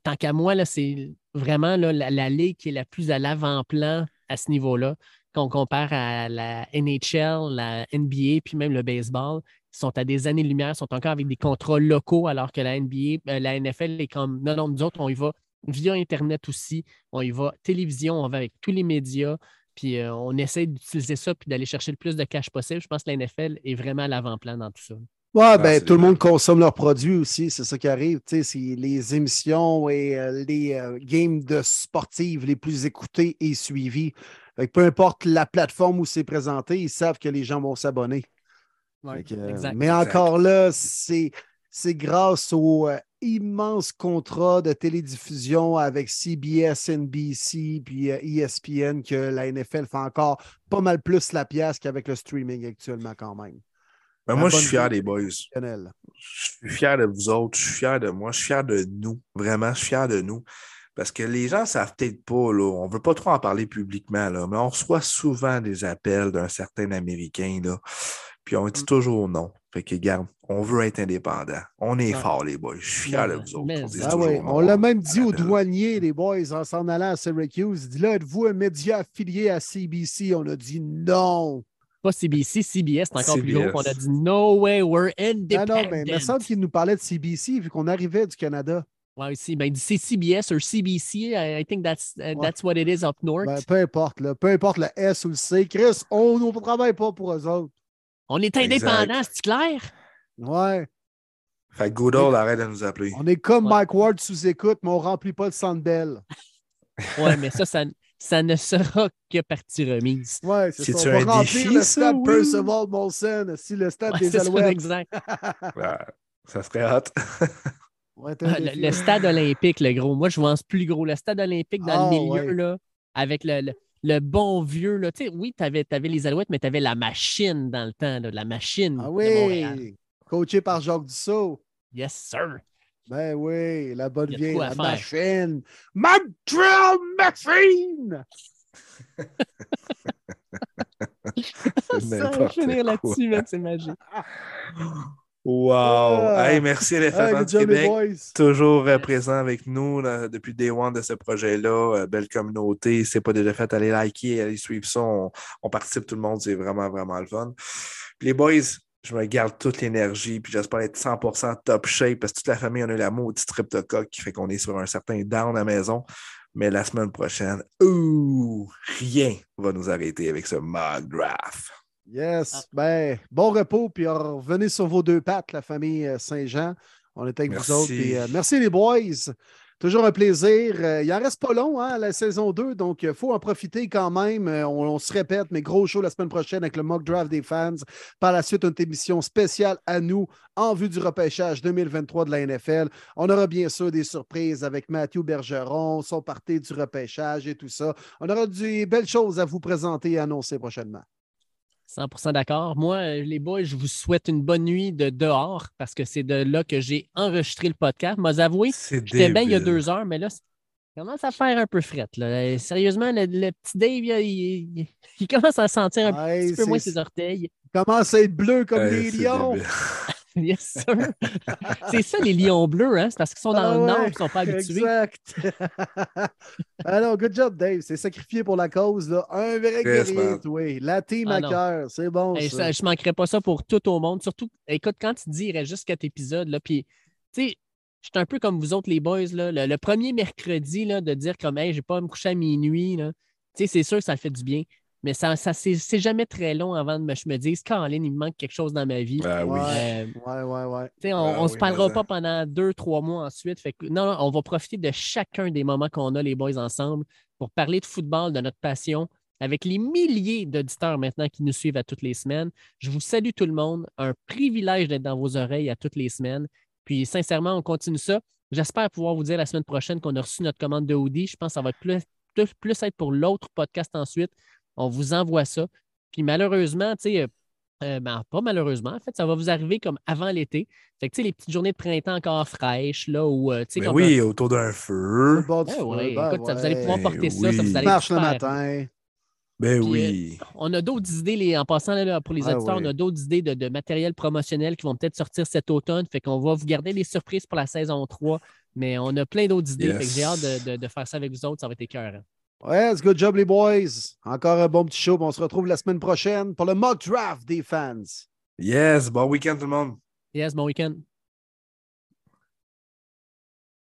Tant qu'à moi, là, c'est vraiment là, la, la ligue qui est la plus à l'avant-plan à ce niveau-là. Quand compare à la NHL, la NBA, puis même le baseball, sont à des années-lumière, sont encore avec des contrats locaux, alors que la NBA, euh, la NFL est comme non, non, nous autres, on y va via Internet aussi, on y va télévision, on va avec tous les médias, puis euh, on essaie d'utiliser ça puis d'aller chercher le plus de cash possible. Je pense que la NFL est vraiment à l'avant-plan dans tout ça. Ouais, ben, c'est tout le monde consomme leurs produits aussi, c'est ça qui arrive. Les émissions et euh, les euh, games de sportives les plus écoutées et suivies. Peu importe la plateforme où c'est présenté, ils savent que les gens vont s'abonner. Euh, mais Exact. encore là, c'est c'est grâce au euh, immense contrat de télédiffusion avec CBS, NBC puis ESPN que la NFL fait encore pas mal plus la pièce qu'avec le streaming actuellement quand même. Mais La moi, je suis fier des boys. Je suis fier de vous autres. Je suis fier de moi. Je suis fier de nous. Vraiment, je suis fier de nous. Parce que les gens ne savent peut-être pas, là, on ne veut pas trop en parler publiquement, là, mais on reçoit souvent des appels d'un certain Américain, là, puis on dit toujours non. Fait que, regarde, on veut être indépendant. On est Ouais. fort, les boys. Je suis fier de vous autres. mais- On Ah ouais, on l'a même dit aux douaniers, les boys, en s'en allant à Syracuse. Il dit là, êtes-vous un média affilié à CBC? On a dit non. Pas CBC, CBS, c'est encore plus gros. On a dit no way, we're Ah independent. non, mais il me semble qu'il nous parlait de CBC vu qu'on arrivait du Canada. Ouais, aussi. Ben, il dit c'est CBS ou CBC. I, I think that's, uh, Ouais. that's what it is up north. Ben, peu importe, là, peu importe le S ou le C. Chris, on ne travaille pas pour eux autres. On est Exact. indépendant, c'est clair? Ouais. Fait que Goodall, arrête de nous appeler. On est comme Ouais. Mike Ward sous écoute, mais on ne remplit pas le centre belle. Ouais, mais ça, ça, ça ne sera que partie remise. Ouais, c'est ça. On va un remplir défi, le stade oui? Percival Molson, si le stade Ouais, des Alouettes. exact. Ouais, ça serait hot. Ouais, Ah, Le, stade olympique, le gros. Moi, je pense plus gros. Le stade olympique dans Ah, le milieu, ouais. là, avec le, le- le bon vieux. Là. Tu sais, oui, tu avais, les Alouettes, mais tu avais la machine dans le temps, là, la machine Ah oui! Coaché par Jacques Dussault. Yes, sir. Ben oui, la bonne vieille, la machine. Montreal Machine! C'est Ça, finir là-dessus, mec, c'est magique. Wow! Ah. Hey, merci Hey, LFM les Québec. boys. Toujours euh, présent avec nous là, depuis Day One de ce projet-là. Euh, belle communauté. Si ce n'est pas déjà fait, allez liker, allez suivre ça. On, on participe tout le monde. C'est vraiment, vraiment le fun. Puis les boys, je me garde toute l'énergie. Puis j'espère être 100% top shape parce que toute la famille, on a eu la maudite streptocoque qui fait qu'on est sur un certain down à la maison. Mais la semaine prochaine, ouh, rien va nous arrêter avec ce mock draft. Yes. Ah. Ben, bon repos, puis revenez sur vos deux pattes, la famille euh, Saint-Jean. On est avec Merci. vous autres. puis, euh, merci les boys. Toujours un plaisir. Euh, il en reste pas long, hein, la saison 2, donc il faut en profiter quand même. Euh, on, on se répète, mais gros show la semaine prochaine avec le mock draft des fans. Par la suite, une émission spéciale à nous en vue du repêchage 2023 de la NFL. On aura bien sûr des surprises avec Mathieu Bergeron, son parti du repêchage et tout ça. On aura des belles choses à vous présenter et annoncer prochainement. 100% d'accord. Moi, euh, les boys, je vous souhaite une bonne nuit de dehors parce que c'est de là que j'ai enregistré le podcast. Moi, avoué, C'est j'étais bien il y a deux heures, mais là, ça commence à faire un peu frette. là. Euh, Sérieusement, le, le petit Dave, il, il- il commence à sentir un Ouais, petit peu moins ses orteils. commence à être bleu comme les c'est lions. Yes, sir. c'est ça, les lions bleus, hein? C'est parce qu'ils sont dans Ah le nord ouais, et ils ne sont pas habitués. Exact. Alors, good job, Dave. C'est sacrifié pour la cause. Là. Un vrai Yes, guerrier, oui. La team Ah à cœur. C'est bon. Hey, ça. ça, je ne manquerais pas ça pour tout au monde. Surtout, écoute, quand tu dis il reste juste quatre épisodes, là, puis, tu sais, je suis un peu comme vous autres, les boys, là, le, le premier mercredi, là, de dire comme, hey, j'ai pas à me coucher à minuit, là. Tu sais, c'est sûr que ça fait du bien. Mais ça, ça c'est jamais très long avant de me, je me dise, Caroline, il me manque quelque chose dans ma vie. Ah oui. Euh, Ouais, ouais, ouais. tu sais, on ne se oui, parlera mais pas ça. pendant deux, trois mois ensuite. Fait que, non, non, on va profiter de chacun des moments qu'on a, les boys, ensemble, pour parler de football, de notre passion, avec les milliers d'auditeurs maintenant qui nous suivent à toutes les semaines. Je vous salue tout le monde. Un privilège d'être dans vos oreilles à toutes les semaines. Puis, sincèrement, on continue ça. J'espère pouvoir vous dire la semaine prochaine qu'on a reçu notre commande de hoodie. Je pense que ça va être plus, plus, plus être pour l'autre podcast ensuite. On vous envoie ça. Puis malheureusement, tu sais, euh, euh, ben, pas malheureusement, en fait, ça va vous arriver comme avant l'été. Fait que, tu sais, les petites journées de printemps encore fraîches, là, où, euh, tu sais, Ben oui, autour d'un feu. Du Ben feu, ouais, ben écoute, ça, vous allez pouvoir porter ça, ça oui. vous allez Marche le matin. Ben Puis, oui. On a d'autres idées, les, en passant là, là, pour les Ah auditeurs, oui. on a d'autres idées de, de matériel promotionnel qui vont peut-être sortir cet automne. Fait qu'on va vous garder des surprises pour la saison 3, mais on a plein d'autres idées. Fait que j'ai hâte Yes. de, de- de faire ça avec vous autres, ça va être écœurant. Ouais, it's good job, les boys. Encore un bon petit show. On se retrouve la semaine prochaine pour le mock draft des fans. Yes, bon week-end tout le monde. Yes, bon week-end.